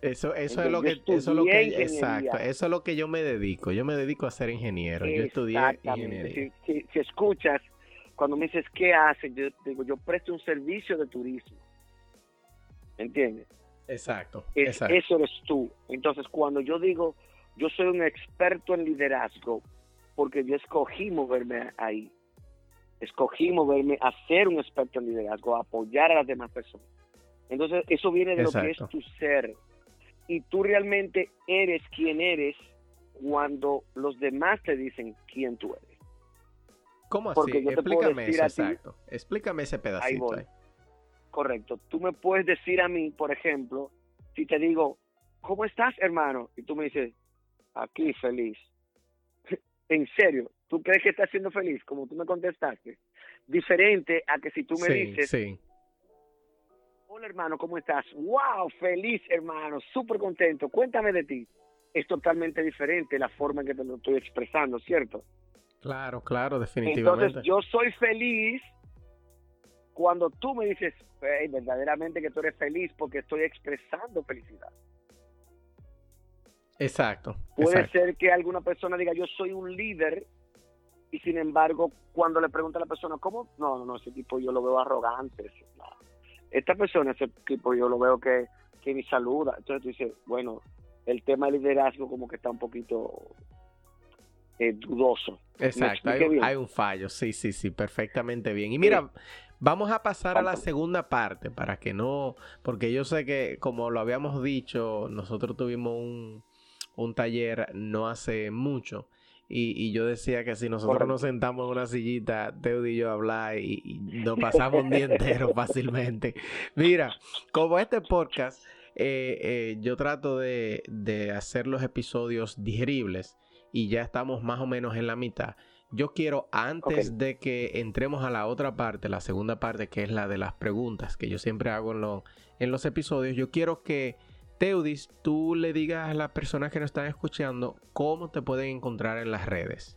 Eso, eso es lo que, eso es lo que, exacto, eso es lo que yo me dedico. Yo me dedico a ser ingeniero. Yo estudié ingeniería. Si, escuchas, cuando me dices qué haces, yo digo, yo presto un servicio de turismo. ¿Entiendes? Exacto, Eso eres tú. Entonces, cuando yo digo, yo soy un experto en liderazgo, porque yo escogí moverme ahí. Escogí moverme a ser un experto en liderazgo, a apoyar a las demás personas. Entonces, eso viene de lo que es tu ser. Y tú realmente eres quien eres cuando los demás te dicen quién tú eres. ¿Cómo así? Explícame eso, exacto. Explícame ese pedacito. Ahí Correcto. Tú me puedes decir a mí, por ejemplo, si te digo, ¿cómo estás, hermano? Y tú me dices, aquí feliz. en serio, ¿tú crees que estás siendo feliz? Como tú me contestaste. Diferente a que si tú me dices, sí Hola hermano, ¿cómo estás? ¡Wow! Feliz hermano, súper contento. Cuéntame de ti. Es totalmente diferente la forma en que te lo estoy expresando, ¿cierto? Claro, claro, definitivamente. Entonces yo soy feliz cuando tú me dices, verdaderamente que tú eres feliz porque estoy expresando felicidad. Exacto. Puede ser que alguna persona diga, yo soy un líder, y sin embargo, cuando le pregunta a la persona, ¿cómo? No, no, no, ese tipo yo lo veo arrogante esta persona, ese tipo, yo lo veo que, que ni saluda. Entonces tú dices, bueno, el tema de liderazgo como que está un poquito eh, dudoso. Exacto, hay, un fallo, sí, sí, sí, perfectamente bien. Y mira, vamos a pasar a la segunda parte para que no, porque yo sé que como lo habíamos dicho, nosotros tuvimos un, un taller no hace mucho y, yo decía que si nosotros nos sentamos en una sillita, Teo y yo a hablar y, nos pasamos un día entero fácilmente. Mira, como este podcast, eh, eh, yo trato de, hacer los episodios digeribles y ya estamos más o menos en la mitad. Yo quiero, antes de que entremos a la otra parte, la segunda parte, que es la de las preguntas que yo siempre hago en, en los episodios, yo quiero que Teudis, tú le digas a las personas que nos están escuchando cómo te pueden encontrar en las redes.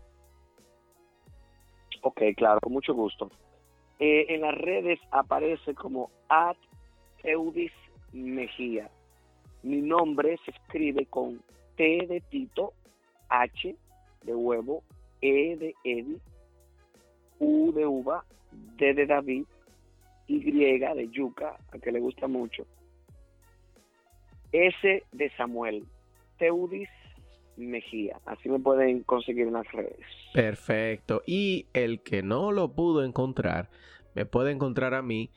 Ok, claro, con mucho gusto. Eh, en las redes aparece como at Teudis Mejía. Mi nombre se escribe con T de Tito, H de huevo, E de Eddie, U de uva, D de David, Y de yuca, a que le gusta mucho, S de Samuel, Teudis Mejía. Así me pueden conseguir en las redes. Perfecto. Y el que no lo pudo encontrar, me puede encontrar a mí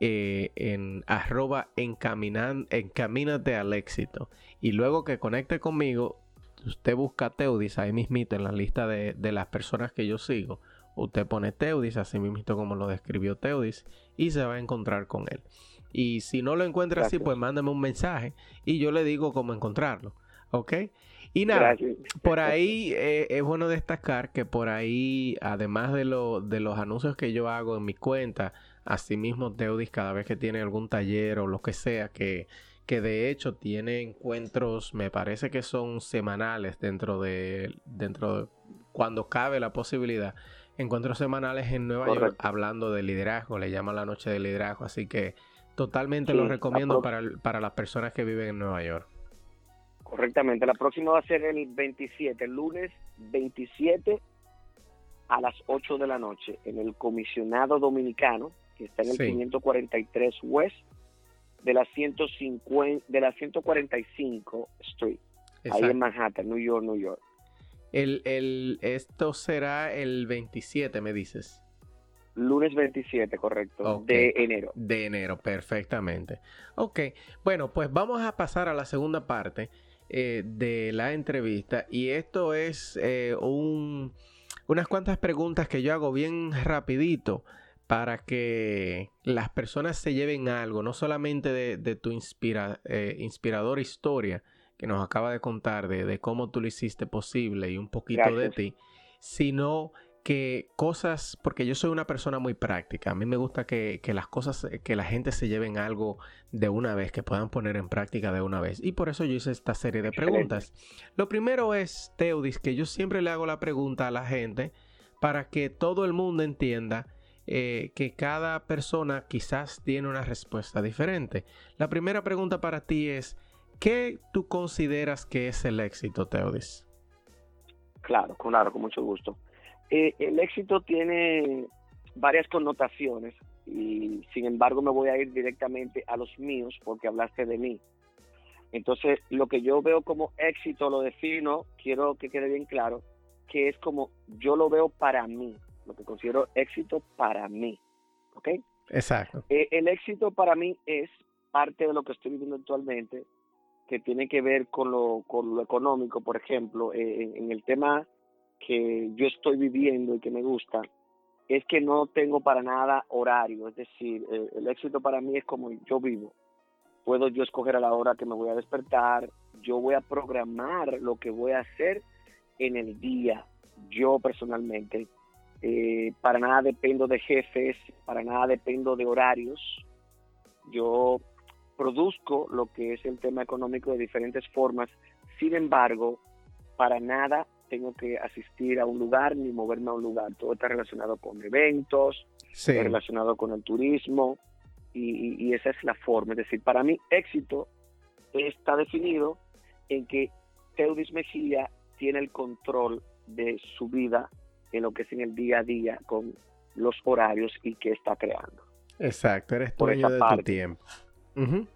eh, en arroba encamínate al éxito. Y luego que conecte conmigo, usted busca Teudis ahí mismito en la lista de, las personas que yo sigo. Usted pone Teudis, así mismito como lo describió Teudis, y se va a encontrar con él. Y si no lo encuentra así, pues mándame un mensaje y yo le digo cómo encontrarlo. ¿Ok? Y nada, por ahí eh, es bueno destacar que por ahí, además de, lo, de los anuncios que yo hago en mi cuenta, asimismo Teudis cada vez que tiene algún taller o lo que sea que que de hecho tiene encuentros, me parece que son semanales dentro de, dentro de, cuando cabe la posibilidad, encuentros semanales en Nueva York hablando de liderazgo, le llama la noche de liderazgo, así que totalmente lo recomiendo para, para las personas que viven en Nueva York. Correctamente, la próxima va a ser el 27, el lunes 27 a las 8 de la noche en el comisionado dominicano, que está en el 543 West de la 150, de la 145 Street, ahí en Manhattan, New York, New York. El, el, esto será el 27, me dices. Lunes 27, correcto, de enero. De enero, perfectamente. Ok, bueno, pues vamos a pasar a la segunda parte eh, de la entrevista y esto es eh, un, unas cuantas preguntas que yo hago bien rapidito para que las personas se lleven algo, no solamente de, tu inspira, eh, inspiradora historia que nos acaba de contar, de, cómo tú lo hiciste posible y un poquito de ti, sino que cosas, porque yo soy una persona muy práctica, a mí me gusta que, las cosas, que la gente se lleven algo de una vez, que puedan poner en práctica de una vez. Y por eso yo hice esta serie de preguntas. Lo primero es, Teudis, que yo siempre le hago la pregunta a la gente para que todo el mundo entienda eh, que cada persona quizás tiene una respuesta diferente. La primera pregunta para ti es, ¿qué tú consideras que es el éxito, Teodis? Claro, claro, con mucho gusto. Eh, el éxito tiene varias connotaciones y sin embargo me voy a ir directamente a los míos porque hablaste de mí. Entonces, lo que yo veo como éxito lo defino, quiero que quede bien claro, que es como yo lo veo para mí lo que considero éxito para mí. ¿Ok? Exacto. Eh, el éxito para mí es parte de lo que estoy viviendo actualmente, que tiene que ver con lo, con lo económico, por ejemplo, eh, en, el tema que yo estoy viviendo y que me gusta, es que no tengo para nada horario, es decir, eh, el éxito para mí es como yo vivo. Puedo yo escoger a la hora que me voy a despertar, yo voy a programar lo que voy a hacer en el día, yo personalmente. Eh, para nada dependo de jefes, para nada dependo de horarios. Yo produzco lo que es el tema económico de diferentes formas. Sin embargo, para nada tengo que asistir a un lugar ni moverme a un lugar. Todo está relacionado con eventos, relacionado con el turismo y, y, esa es la forma. Es decir, para mí éxito está definido en que Teudis Mejía tiene el control de su vida en lo que es en el día a día con los horarios y qué está creando. Exacto, eres dueño de tu tiempo.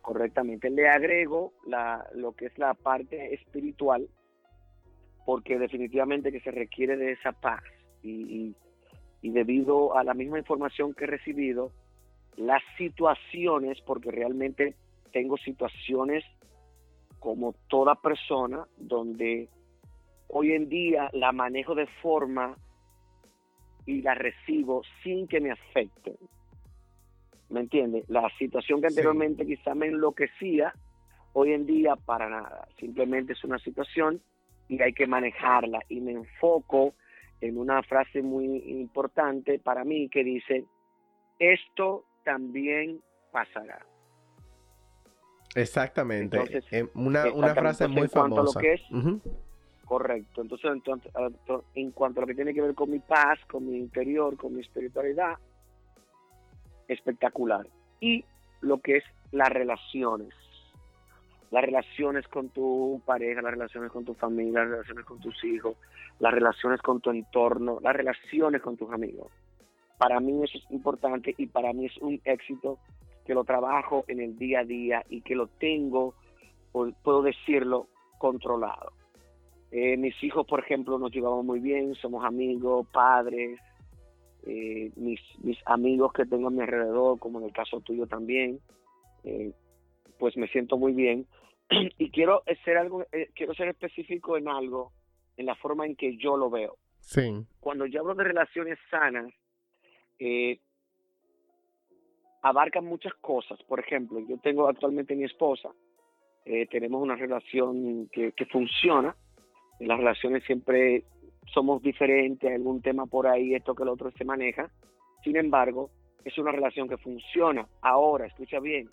Correctamente. Le agrego la, lo que es la parte espiritual, porque definitivamente que se requiere de esa paz y, y debido a la misma información que he recibido, las situaciones, porque realmente tengo situaciones como toda persona donde hoy en día la manejo de forma y la recibo sin que me afecten. ¿Me entiende? La situación que anteriormente quizá me enloquecía, hoy en día para nada. Simplemente es una situación y hay que manejarla. Y me enfoco en una frase muy importante para mí que dice, esto también pasará. Exactamente. Eh, una, una, frase muy famosa. que es, Correcto. Entonces, en cuanto a lo que tiene que ver con mi paz, con mi interior, con mi espiritualidad, espectacular. Y lo que es las relaciones. Las relaciones con tu pareja, las relaciones con tu familia, las relaciones con tus hijos, las relaciones con tu entorno, las relaciones con tus amigos. Para mí eso es importante y para mí es un éxito que lo trabajo en el día a día y que lo tengo, puedo decirlo, controlado. Eh, mis hijos, por ejemplo, nos llevamos muy bien, somos amigos, padres, eh, mis, mis amigos que tengo a mi alrededor, como en el caso tuyo también, eh, pues me siento muy bien. y quiero ser algo, quiero ser específico en algo, en la forma en que yo lo veo. Sí. Cuando yo hablo de relaciones sanas, eh, abarcan muchas cosas. Por ejemplo, yo tengo actualmente mi esposa, eh, tenemos una relación que, que funciona, en las relaciones siempre somos diferentes, algún tema por ahí, esto que el otro se maneja, sin embargo, es una relación que funciona. Ahora, escucha bien,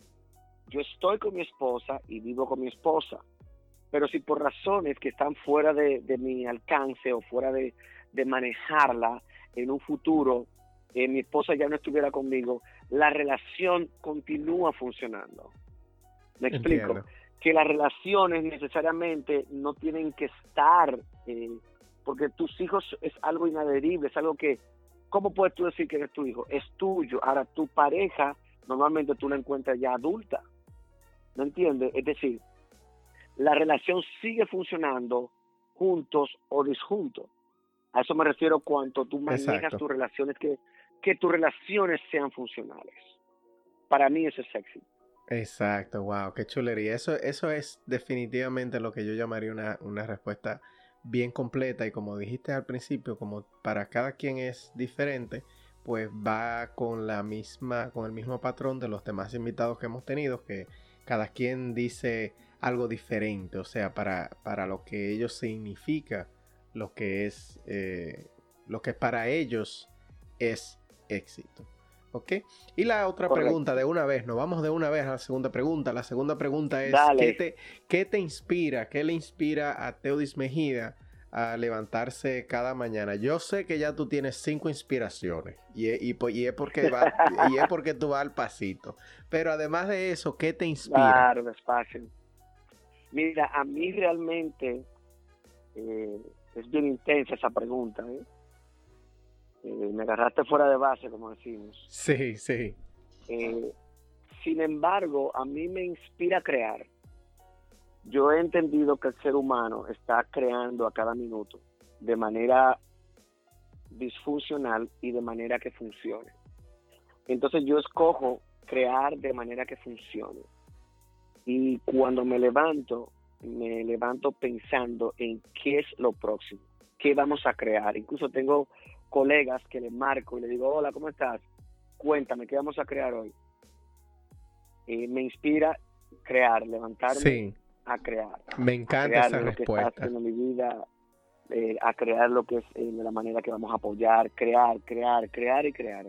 yo estoy con mi esposa y vivo con mi esposa, pero si por razones que están fuera de, mi alcance o fuera de, de manejarla en un futuro, eh, mi esposa ya no estuviera conmigo, la relación continúa funcionando. ¿Me explico? Que las relaciones necesariamente no tienen que estar, eh, porque tus hijos es algo inadherible, es algo que, ¿cómo puedes tú decir que eres tu hijo? Es tuyo. Ahora, tu pareja, normalmente tú la encuentras ya adulta. ¿No entiendes? Es decir, la relación sigue funcionando juntos o disjuntos. A eso me refiero cuando tú manejas tus relaciones que que tus relaciones sean funcionales. Para mí eso es sexy. Exacto, wow, qué chulería. Eso, eso es definitivamente lo que yo llamaría una, una respuesta bien completa y como dijiste al principio, como para cada quien es diferente, pues va con la misma, con el mismo patrón de los demás invitados que hemos tenido, que cada quien dice algo diferente, o sea, para, para lo que ellos significa, lo que es, eh, lo que para ellos es éxito. ¿Ok? Y la otra pregunta de una vez, nos vamos de una vez a la segunda pregunta. La segunda pregunta es, ¿qué te, ¿qué te, inspira, qué le inspira a Teodis Mejía a levantarse cada mañana? Yo sé que ya tú tienes cinco inspiraciones y, y, y es, porque va, y es porque tú vas al pasito. Pero además de eso, ¿qué te inspira? Claro, es fácil. Mira, a mí realmente eh, es bien intensa esa pregunta. ¿eh? Eh, me agarraste fuera de base, como decimos. Sí, sí. Eh, sin embargo, a mí me inspira a crear. Yo he entendido que el ser humano está creando a cada minuto de manera disfuncional y de manera que funcione. Entonces yo escojo crear de manera que funcione. Y cuando me levanto, me levanto pensando en qué es lo próximo, qué vamos a crear. Incluso tengo colegas que le marco y le digo, hola, ¿cómo estás? Cuéntame, ¿qué vamos a crear hoy? Y me inspira crear, levantarme a crear. Me encanta esa respuesta. en mi vida, eh, a crear lo que es eh, de la manera que vamos a apoyar, crear, crear, crear y crear.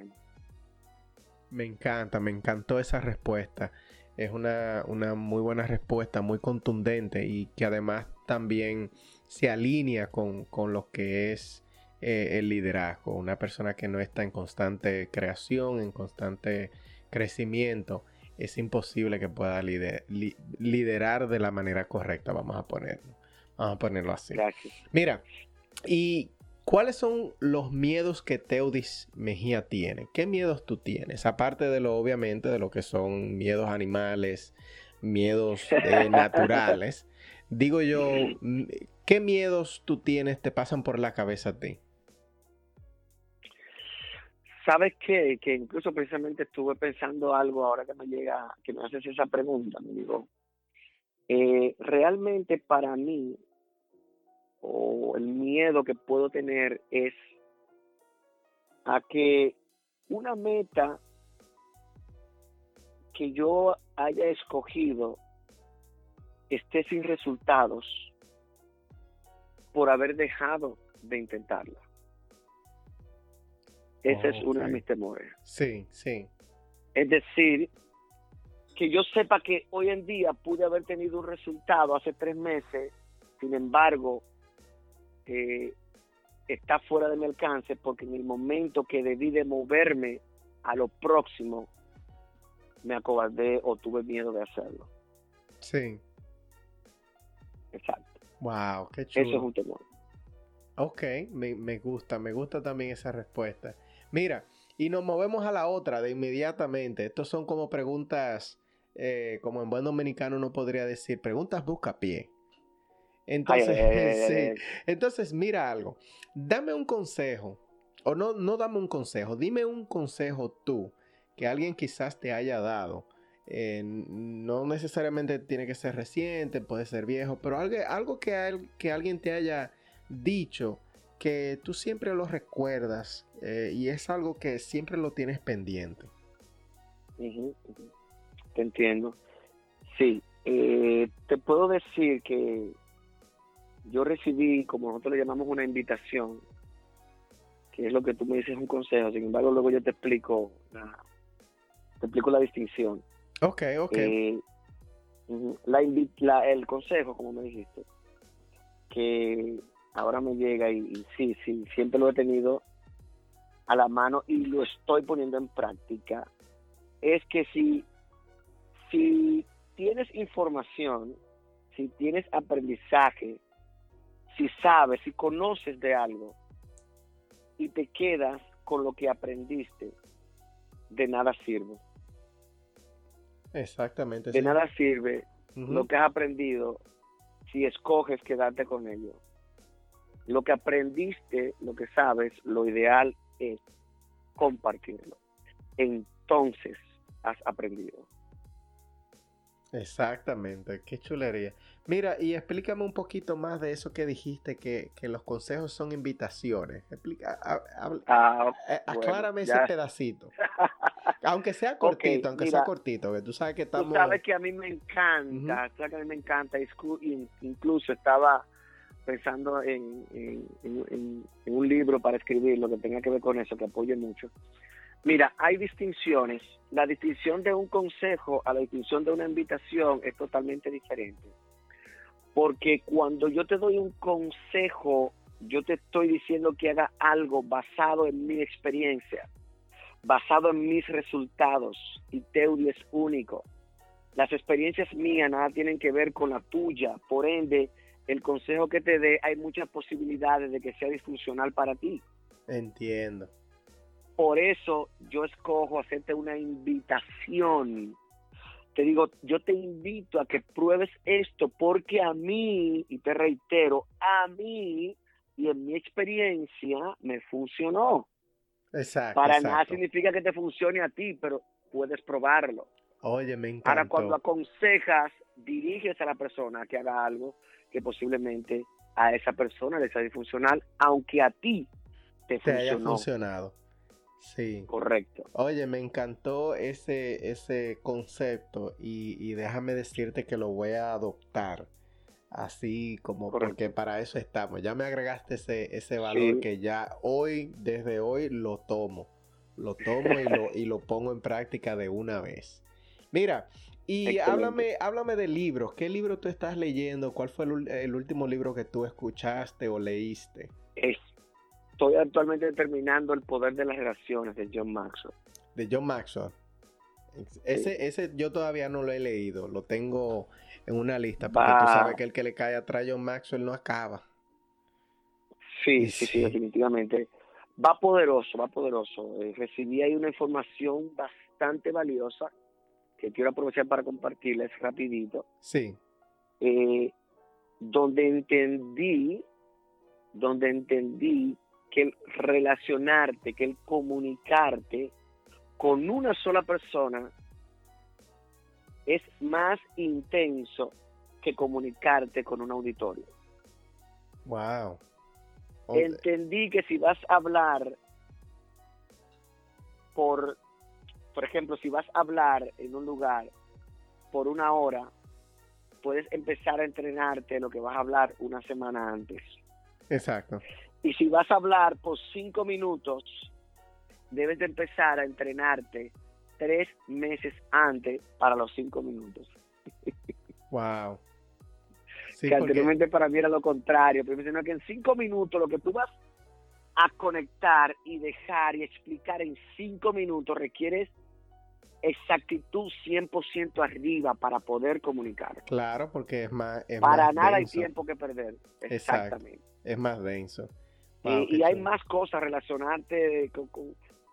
Me encanta, me encantó esa respuesta. Es una, una muy buena respuesta, muy contundente y que además también se alinea con, con lo que es eh, el liderazgo, una persona que no está en constante creación, en constante crecimiento, es imposible que pueda liderar de la manera correcta, vamos a ponerlo, vamos a ponerlo así. Mira, ¿y cuáles son los miedos que Teudis Mejía tiene? ¿Qué miedos tú tienes? Aparte de lo, obviamente, de lo que son miedos animales, miedos eh, naturales. Digo yo, ¿qué miedos tú tienes, te pasan por la cabeza a ti? ¿Sabes qué? Que incluso precisamente estuve pensando algo ahora que me llega, que me haces esa pregunta, me digo, eh, realmente para mí, o el miedo que puedo tener es a que una meta que yo haya escogido esté sin resultados por haber dejado de intentarla. Ese es uno de mis temores. Sí, sí. Es decir, que yo sepa que hoy en día pude haber tenido un resultado hace tres meses, sin embargo, eh, está fuera de mi alcance porque en el momento que debí de moverme a lo próximo, me acobardé o tuve miedo de hacerlo. Sí. Exacto. Wow, qué chulo. Eso es un temor. Ok, me, me gusta, me gusta también esa respuesta. Mira, y nos movemos a la otra de inmediatamente. Estos son como preguntas, eh, como en buen dominicano no podría decir, preguntas busca pie. Entonces, sí. Entonces, mira algo. Dame un consejo. O no, no dame un consejo. Dime un consejo tú que alguien quizás te haya dado. Eh, no necesariamente tiene que ser reciente, puede ser viejo, pero algo, algo que, que alguien te haya dicho que tú siempre lo recuerdas eh, y es algo que siempre lo tienes pendiente. Te entiendo. Sí, eh, te puedo decir que yo recibí, como nosotros le llamamos una invitación, que es lo que tú me dices un consejo, sin embargo luego yo te explico la, te explico la distinción. Ok, ok. Eh, la, el consejo, como me dijiste, que ahora me llega y, y, sí, sí, siempre lo he tenido a la mano y lo estoy poniendo en práctica, es que si, si tienes información, si tienes aprendizaje, si sabes, si conoces de algo y te quedas con lo que aprendiste, de nada sirve. Exactamente. De nada sirve lo que has aprendido si escoges quedarte con ello. Lo que aprendiste, lo que sabes, lo ideal es compartirlo. Entonces has aprendido. Exactamente, qué chulería. Mira, y explícame un poquito más de eso que dijiste, que, los consejos son invitaciones. Explica, ah, eh, aclárame ese pedacito. aunque sea cortito, aunque sea cortito, que tú sabes que estamos... Tú sabes que a mí me encanta, sabes que a mí me encanta, incluso estaba pensando en, un libro para escribir lo que tenga que ver con eso, que apoye mucho. Mira, hay distinciones. La distinción de un consejo a la distinción de una invitación es totalmente diferente. Porque cuando yo te doy un consejo, yo te estoy diciendo que haga algo basado en mi experiencia, basado en mis resultados. Y Teudi único. Las experiencias mías nada tienen que ver con la tuya. Por ende, el consejo que te dé hay muchas posibilidades de que sea disfuncional para ti. Entiendo. Por eso yo escojo hacerte una invitación. Te digo, yo te invito a que pruebes esto porque a mí, y te reitero, a mí y en mi experiencia me funcionó. Exacto. Para nada significa que te funcione a ti, pero puedes probarlo. Oye, me encanta. Ahora, cuando aconsejas, diriges a la persona que haga algo que posiblemente a esa persona le sea disfuncional, aunque a ti te, te haya funcionado. Sí. Correcto. Oye, me encantó ese, ese concepto y, déjame decirte que lo voy a adoptar. Así como porque para eso estamos. Ya me agregaste ese, ese valor que ya hoy, desde hoy, lo tomo. Lo tomo y lo, y lo pongo en práctica de una vez. Mira, y háblame, háblame de libros. ¿Qué libro tú estás leyendo? ¿Cuál fue el, último libro que tú escuchaste o leíste? Estoy actualmente terminando El poder de las relaciones de John Maxwell. De John Maxwell. Ese, ese yo todavía no lo he leído. Lo tengo en una lista. Porque tú sabes que el que le cae atrás a John Maxwell no acaba. Sí, sí, sí, definitivamente. Va poderoso, va poderoso. Eh, recibí ahí una información bastante valiosa que quiero aprovechar para compartirles rapidito. Sí. Eh, donde entendí, donde entendí que el relacionarte, que el comunicarte con una sola persona es más intenso que comunicarte con un auditorio. Wow. Entendí que si vas a hablar por por ejemplo, si vas a hablar en un lugar por una hora, puedes empezar a entrenarte lo que vas a hablar una semana antes. Exacto. Y si vas a hablar por cinco minutos, debes de empezar a entrenarte tres meses antes para los cinco minutos. Wow. que anteriormente para mí era lo contrario, pero me que en cinco minutos lo que tú vas a conectar y dejar y explicar en cinco minutos requieres exactitud 100% arriba para poder comunicar. Claro, porque es más... para nada hay tiempo que perder. Exactamente. Es más denso. y, hay más cosas relacionantes con,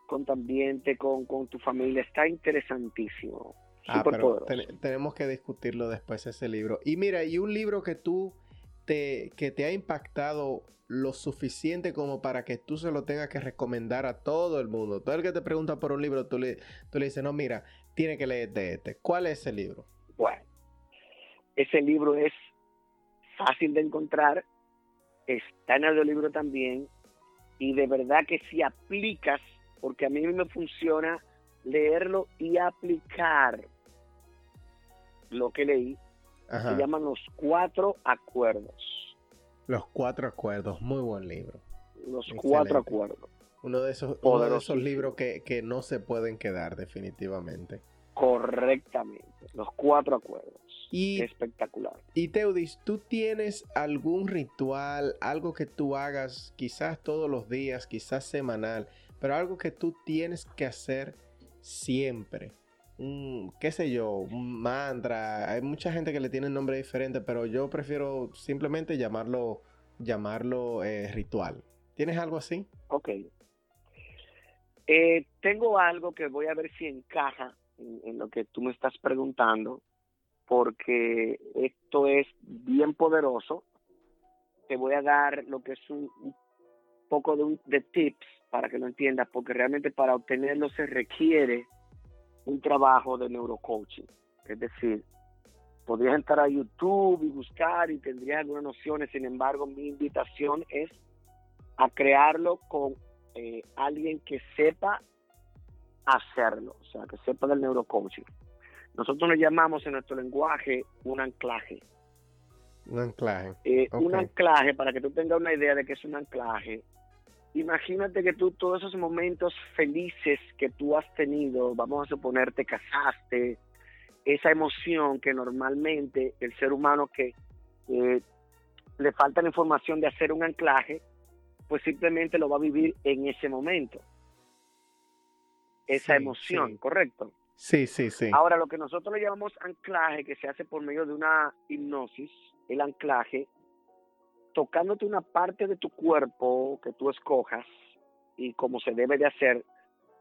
con, tu ambiente, con, tu familia. Está interesantísimo. Ah, pero tenemos que discutirlo después ese libro. Y mira, y un libro que tú que te ha impactado lo suficiente como para que tú se lo tengas que recomendar a todo el mundo. Todo el que te pregunta por un libro, tú le, tú le dices, no, mira, tiene que leer de este. ¿Cuál es ese libro? Bueno, ese libro es fácil de encontrar, está en el libro también, y de verdad que si aplicas, porque a mí me funciona leerlo y aplicar lo que leí, se llaman los cuatro acuerdos. Los cuatro acuerdos, muy buen libro. Los cuatro acuerdos. Uno de esos, uno de esos libros que, no se pueden quedar definitivamente. Correctamente, los cuatro acuerdos. Y, Espectacular. Y Teudis, ¿tú tienes algún ritual, algo que tú hagas quizás todos los días, quizás semanal, pero algo que tú tienes que hacer siempre? Un, qué sé yo, un mantra. Hay mucha gente que le tiene nombre diferente, pero yo prefiero simplemente llamarlo, llamarlo eh, ritual. ¿Tienes algo así? Ok. Eh, tengo algo que voy a ver si encaja en, lo que tú me estás preguntando, porque esto es bien poderoso. Te voy a dar lo que es un, poco de, de tips para que lo entiendas, porque realmente para obtenerlo se requiere un trabajo de neurocoaching. Es decir, podrías entrar a YouTube y buscar y tendrías algunas nociones. Sin embargo, mi invitación es a crearlo con eh, alguien que sepa hacerlo, o sea, que sepa del neurocoaching. Nosotros le llamamos en nuestro lenguaje un anclaje. Un anclaje. Eh, un anclaje, para que tú tengas una idea de qué es un anclaje, imagínate que tú todos esos momentos felices que tú has tenido, vamos a suponer te casaste, esa emoción que normalmente el ser humano que eh, le falta la información de hacer un anclaje, pues simplemente lo va a vivir en ese momento. Esa emoción, ¿correcto? Sí, sí, sí. Ahora, lo que nosotros le llamamos anclaje, que se hace por medio de una hipnosis, el anclaje tocándote una parte de tu cuerpo que tú escojas y como se debe de hacer,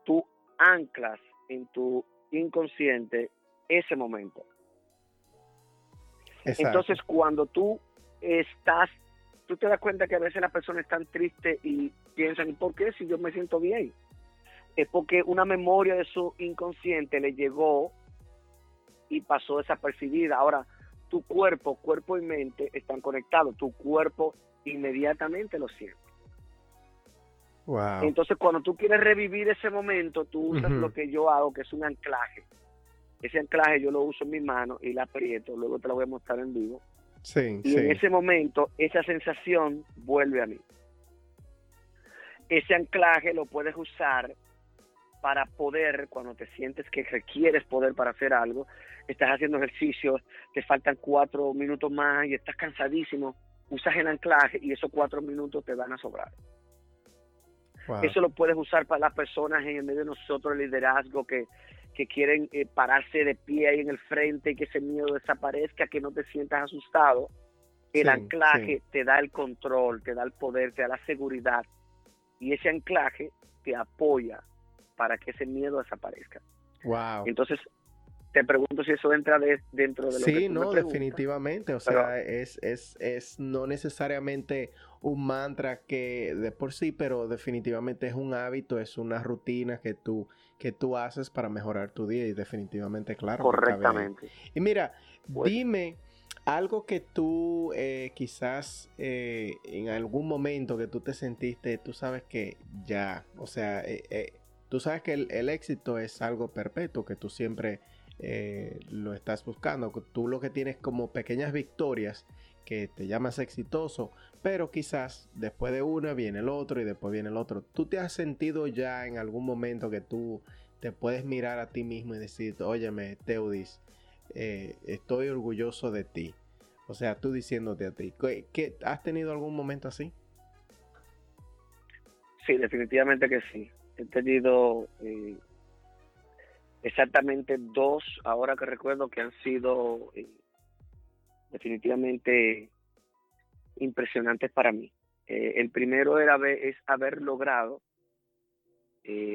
tú anclas en tu inconsciente ese momento. Entonces cuando tú estás, tú te das cuenta que a veces la persona es tan triste y piensan, ¿y por qué si yo me siento bien? Es porque una memoria de su inconsciente le llegó y pasó desapercibida. Ahora, tu cuerpo, cuerpo y mente están conectados. Tu cuerpo inmediatamente lo siente. Entonces, cuando tú quieres revivir ese momento, tú usas lo que yo hago, que es un anclaje. Ese anclaje yo lo uso en mi mano y la aprieto, luego te lo voy a mostrar en vivo. Sí, y en ese momento, esa sensación vuelve a mí. Ese anclaje lo puedes usar para poder, cuando te sientes que requieres poder para hacer algo, estás haciendo ejercicio, te faltan cuatro minutos más y estás cansadísimo, usas el anclaje y esos cuatro minutos te van a sobrar. Eso lo puedes usar para las personas en el medio de nosotros, el liderazgo, que, que quieren eh, pararse de pie ahí en el frente y que ese miedo desaparezca, que no te sientas asustado. El anclaje te da el control, te da el poder, te da la seguridad. Y ese anclaje te apoya para que ese miedo desaparezca. Wow. Entonces, te pregunto si eso entra dentro de lo sí, que Sí, no, definitivamente. O sea, es, es, es no necesariamente un mantra que de por sí, pero definitivamente es un hábito, es una rutina que tú, que tú haces para mejorar tu día y definitivamente, claro. Correctamente. Y mira, pues dime algo que tú eh, quizás eh, en algún momento que tú te sentiste, tú sabes que ya, o sea, eh, tú sabes que el, éxito es algo perpetuo, que tú siempre eh, lo estás buscando. Tú lo que tienes como pequeñas victorias que te llamas exitoso, pero quizás después de una viene el otro y después viene el otro. ¿Tú te has sentido ya en algún momento que tú te puedes mirar a ti mismo y decir, óyeme, Teudis, eh, estoy orgulloso de ti? O sea, tú diciéndote a ti, ¿qué, ¿has tenido algún momento así? Sí, definitivamente que sí. He tenido eh, exactamente dos, ahora que recuerdo, que han sido eh, definitivamente impresionantes para mí. Eh, el primero era es haber logrado,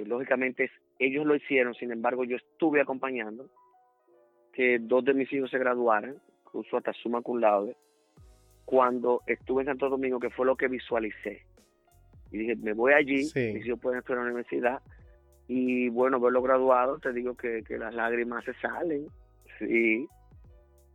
lógicamente ellos lo hicieron, sin embargo yo estuve acompañando que dos de mis hijos se graduaran, incluso hasta suma cum laude, cuando estuve en Santo Domingo, que fue lo que visualicé. Y dije, me voy allí, y si yo puedo estudiar en la universidad, y bueno, verlo graduado, te digo que, las lágrimas se salen. Sí,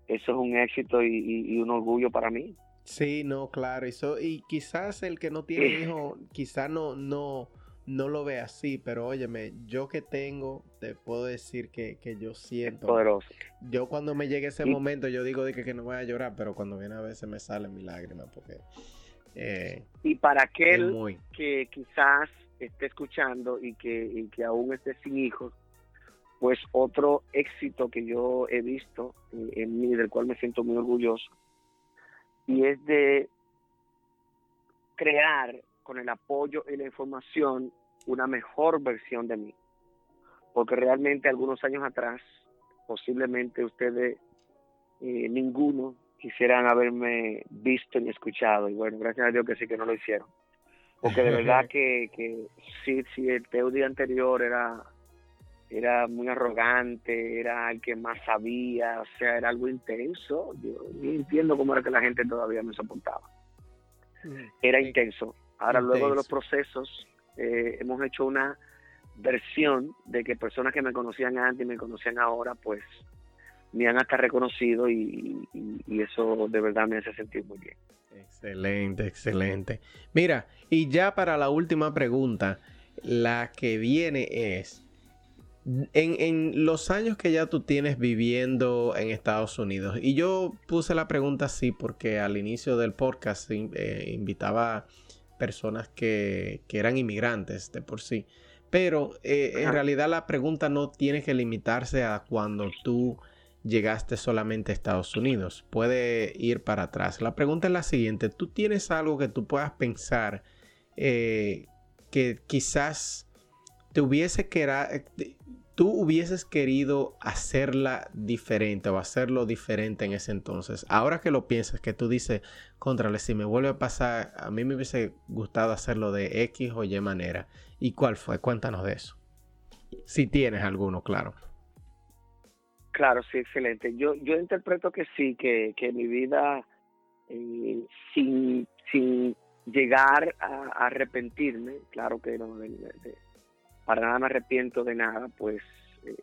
eso es un éxito y, un orgullo para mí. Sí, no, claro. Eso, y quizás el que no tiene hijo, quizás no, no, no lo ve así, pero óyeme, yo que tengo, te puedo decir que, yo siento. poderoso. Yo cuando me llegue ese momento, yo digo de que, no voy a llorar, pero cuando viene a veces me salen mis lágrimas, porque. Eh, y para aquel que quizás esté escuchando y que, que aún esté sin hijos, pues otro éxito que yo he visto en, mí, del cual me siento muy orgulloso, y es de crear con el apoyo y la información una mejor versión de mí. Porque realmente algunos años atrás, posiblemente ustedes, eh, ninguno, quisieran haberme visto ni escuchado. Y bueno, gracias a Dios que sí que no lo hicieron. Porque de verdad que, que sí, sí, el Teudi anterior era, era muy arrogante, era el que más sabía, o sea, era algo intenso. Yo ni entiendo cómo era que la gente todavía me soportaba. Era intenso. Ahora, luego de los procesos, eh, hemos hecho una versión de que personas que me conocían antes y me conocían ahora, pues me han hasta reconocido y eso de verdad me hace sentir muy bien. Excelente, excelente. Mira, y ya para la última pregunta, la que viene es, en, los años que ya tú tienes viviendo en Estados Unidos, y yo puse la pregunta así porque al inicio del podcast eh, invitaba personas que, eran inmigrantes de por sí, pero eh, en realidad la pregunta no tiene que limitarse a cuando tú llegaste solamente a Estados Unidos. Puede ir para atrás. La pregunta es la siguiente. ¿Tú tienes algo que tú puedas pensar eh, que quizás te hubiese querido, tú hubieses querido hacerla diferente o hacerlo diferente en ese entonces? Ahora que lo piensas, que tú dices, contrale, si me vuelve a pasar, a mí me hubiese gustado hacerlo de X o Y manera. ¿Y cuál fue? Cuéntanos de eso. Si tienes alguno, claro. Claro, sí, excelente. Yo, yo interpreto que sí, que, que mi vida, eh, sin, sin llegar a, arrepentirme, claro que no, para nada me arrepiento de nada, pues eh,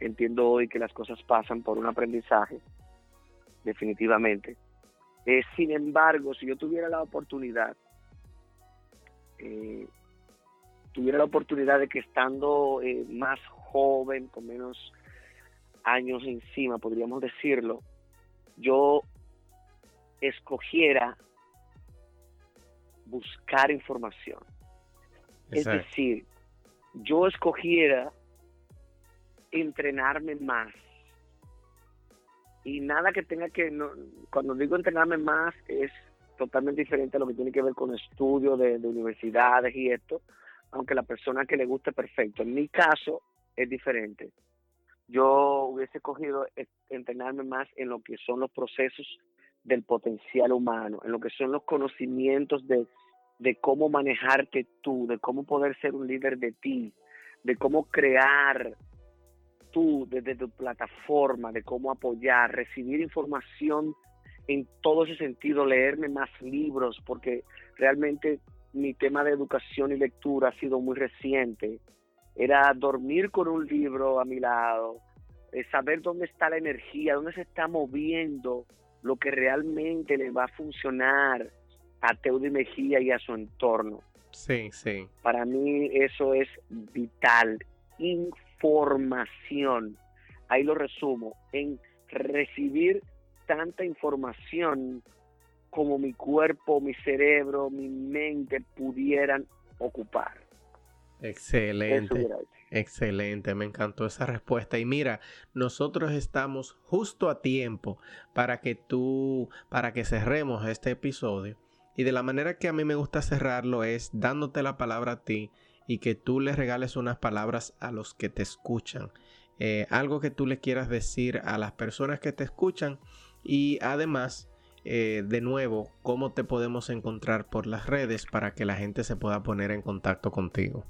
entiendo hoy que las cosas pasan por un aprendizaje, definitivamente. Eh, sin embargo, si yo tuviera la oportunidad, tuviera la oportunidad de que estando más joven, con menos años encima, podríamos decirlo, yo escogiera buscar información. Es decir, yo escogiera entrenarme más. Y nada que tenga que, no, cuando digo entrenarme más, es totalmente diferente a lo que tiene que ver con estudio de, de universidades y esto, aunque la persona que le guste perfecto. En mi caso es diferente yo hubiese cogido entrenarme más en lo que son los procesos del potencial humano, en lo que son los conocimientos de, de cómo manejarte tú, de cómo poder ser un líder de ti, de cómo crear tú desde tu plataforma, de cómo apoyar, recibir información en todo ese sentido, leerme más libros, porque realmente mi tema de educación y lectura ha sido muy reciente era dormir con un libro a mi lado, eh, saber dónde está la energía, dónde se está moviendo lo que realmente le va a funcionar a Teudi Mejía y a su entorno. Sí, sí. Para mí eso es vital. Información. ahí lo resumo, en recibir tanta información como mi cuerpo, mi cerebro, mi mente pudieran ocupar. Excelente. Excelente, me encantó esa respuesta. Y mira, nosotros estamos justo a tiempo para que tú, para que cerremos este episodio. Y de la manera que a mí me gusta cerrarlo es dándote la palabra a ti y que tú le regales unas palabras a los que te escuchan. Eh, algo que tú le quieras decir a las personas que te escuchan y además, eh, de nuevo, cómo te podemos encontrar por las redes para que la gente se pueda poner en contacto contigo.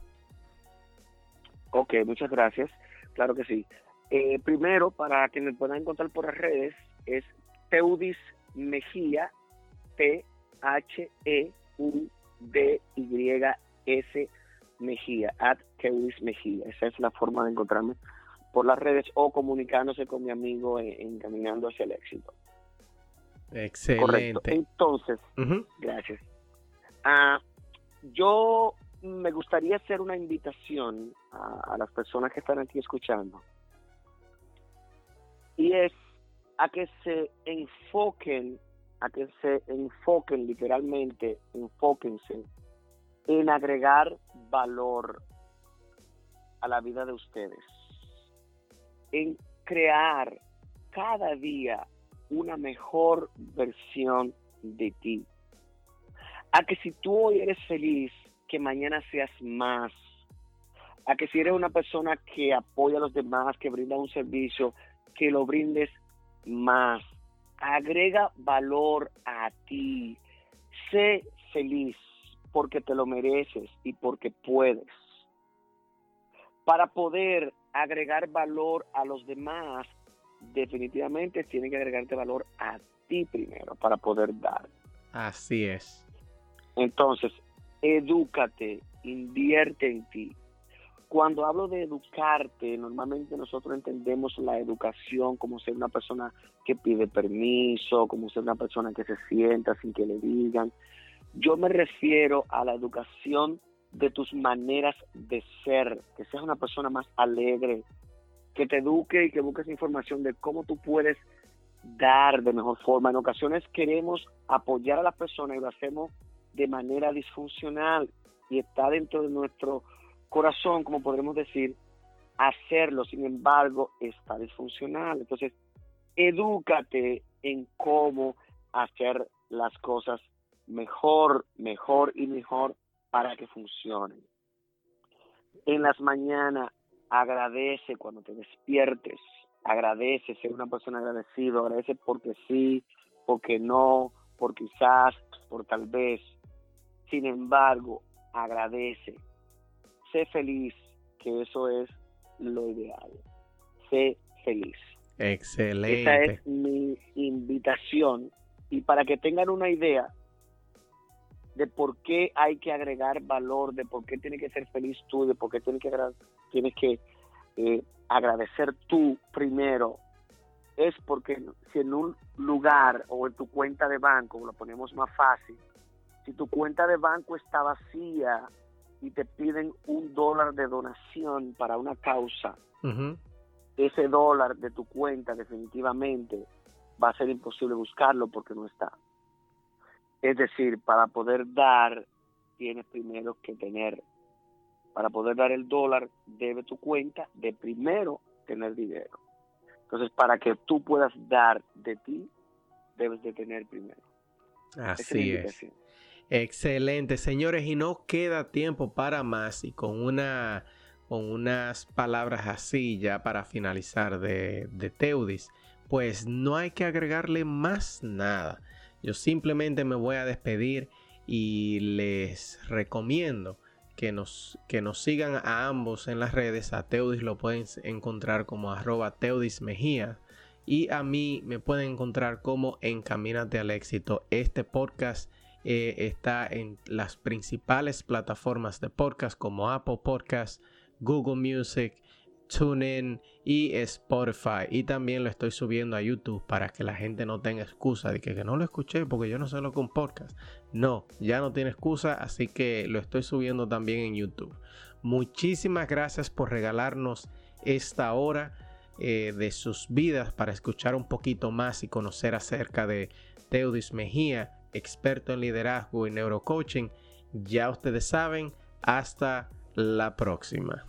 Ok, muchas gracias. Claro que sí. Eh, primero, para que me puedan encontrar por las redes, es Teudis Mejía, T-H-E-U-D-Y-S Mejía, at Teudis Mejía. Esa es la forma de encontrarme por las redes o comunicándose con mi amigo en, Caminando hacia el Éxito. Excelente. Entonces, gracias. Ah, yo me gustaría hacer una invitación a, las personas que están aquí escuchando. Y es a que se enfoquen, a que se enfoquen literalmente, enfóquense en agregar valor a la vida de ustedes, en crear cada día una mejor versión de ti. A que si tú hoy eres feliz, que mañana seas más. A que si eres una persona que apoya a los demás, que brinda un servicio, que lo brindes más. Agrega valor a ti. Sé feliz porque te lo mereces y porque puedes. Para poder agregar valor a los demás, definitivamente tiene que agregarte valor a ti primero para poder dar. Así es. Entonces, edúcate, invierte en ti. Cuando hablo de educarte, normalmente nosotros entendemos la educación como ser una persona que pide permiso, como ser una persona que se sienta sin que le digan. Yo me refiero a la educación de tus maneras de ser, que seas una persona más alegre, que te eduque y que busques información de cómo tú puedes dar de mejor forma. En ocasiones queremos apoyar a las personas y lo hacemos de manera disfuncional y está dentro de nuestro corazón, como podremos decir, hacerlo, sin embargo, está disfuncional. Entonces, edúcate en cómo hacer las cosas mejor, mejor y mejor para que funcionen. En las mañanas agradece cuando te despiertes, agradece, ser una persona agradecido, agradece porque sí, porque no, por quizás, por tal vez, sin embargo, agradece. Sé feliz, que eso es lo ideal. Sé feliz. Excelente. Esa es mi invitación. Y para que tengan una idea de por qué hay que agregar valor, de por qué tienes que ser feliz tú, de por qué tienes que, tienes que eh, agradecer tú primero, es porque si en un lugar o en tu cuenta de banco, lo ponemos más fácil, si tu cuenta de banco está vacía y te piden un dólar de donación para una causa, ese dólar de tu cuenta definitivamente va a ser imposible buscarlo porque no está. Es decir, para poder dar, tienes primero que tener. Para poder dar el dólar, debe tu cuenta de primero tener dinero. Entonces, para que tú puedas dar de ti, debes de tener primero. Así es. Excelente, señores, y no queda tiempo para más y con una con unas palabras así ya para finalizar de, de Teudis, pues no hay que agregarle más nada. Yo simplemente me voy a despedir y les recomiendo que nos, que nos sigan a ambos en las redes. A Teudis lo pueden encontrar como arroba Teudis Mejía y a mí me pueden encontrar como Encamínate al éxito. Este podcast eh, está en las principales plataformas de podcast como Apple Podcast, Google Music, TuneIn y Spotify. Y también lo estoy subiendo a YouTube para que la gente no tenga excusa de que, no lo escuché porque yo no sé lo podcast. No, ya no tiene excusa, así que lo estoy subiendo también en YouTube. Muchísimas gracias por regalarnos esta hora. eh, de sus vidas para escuchar un poquito más y conocer acerca de Teudis Mejía, experto en liderazgo y neurocoaching. Ya ustedes saben, hasta la próxima.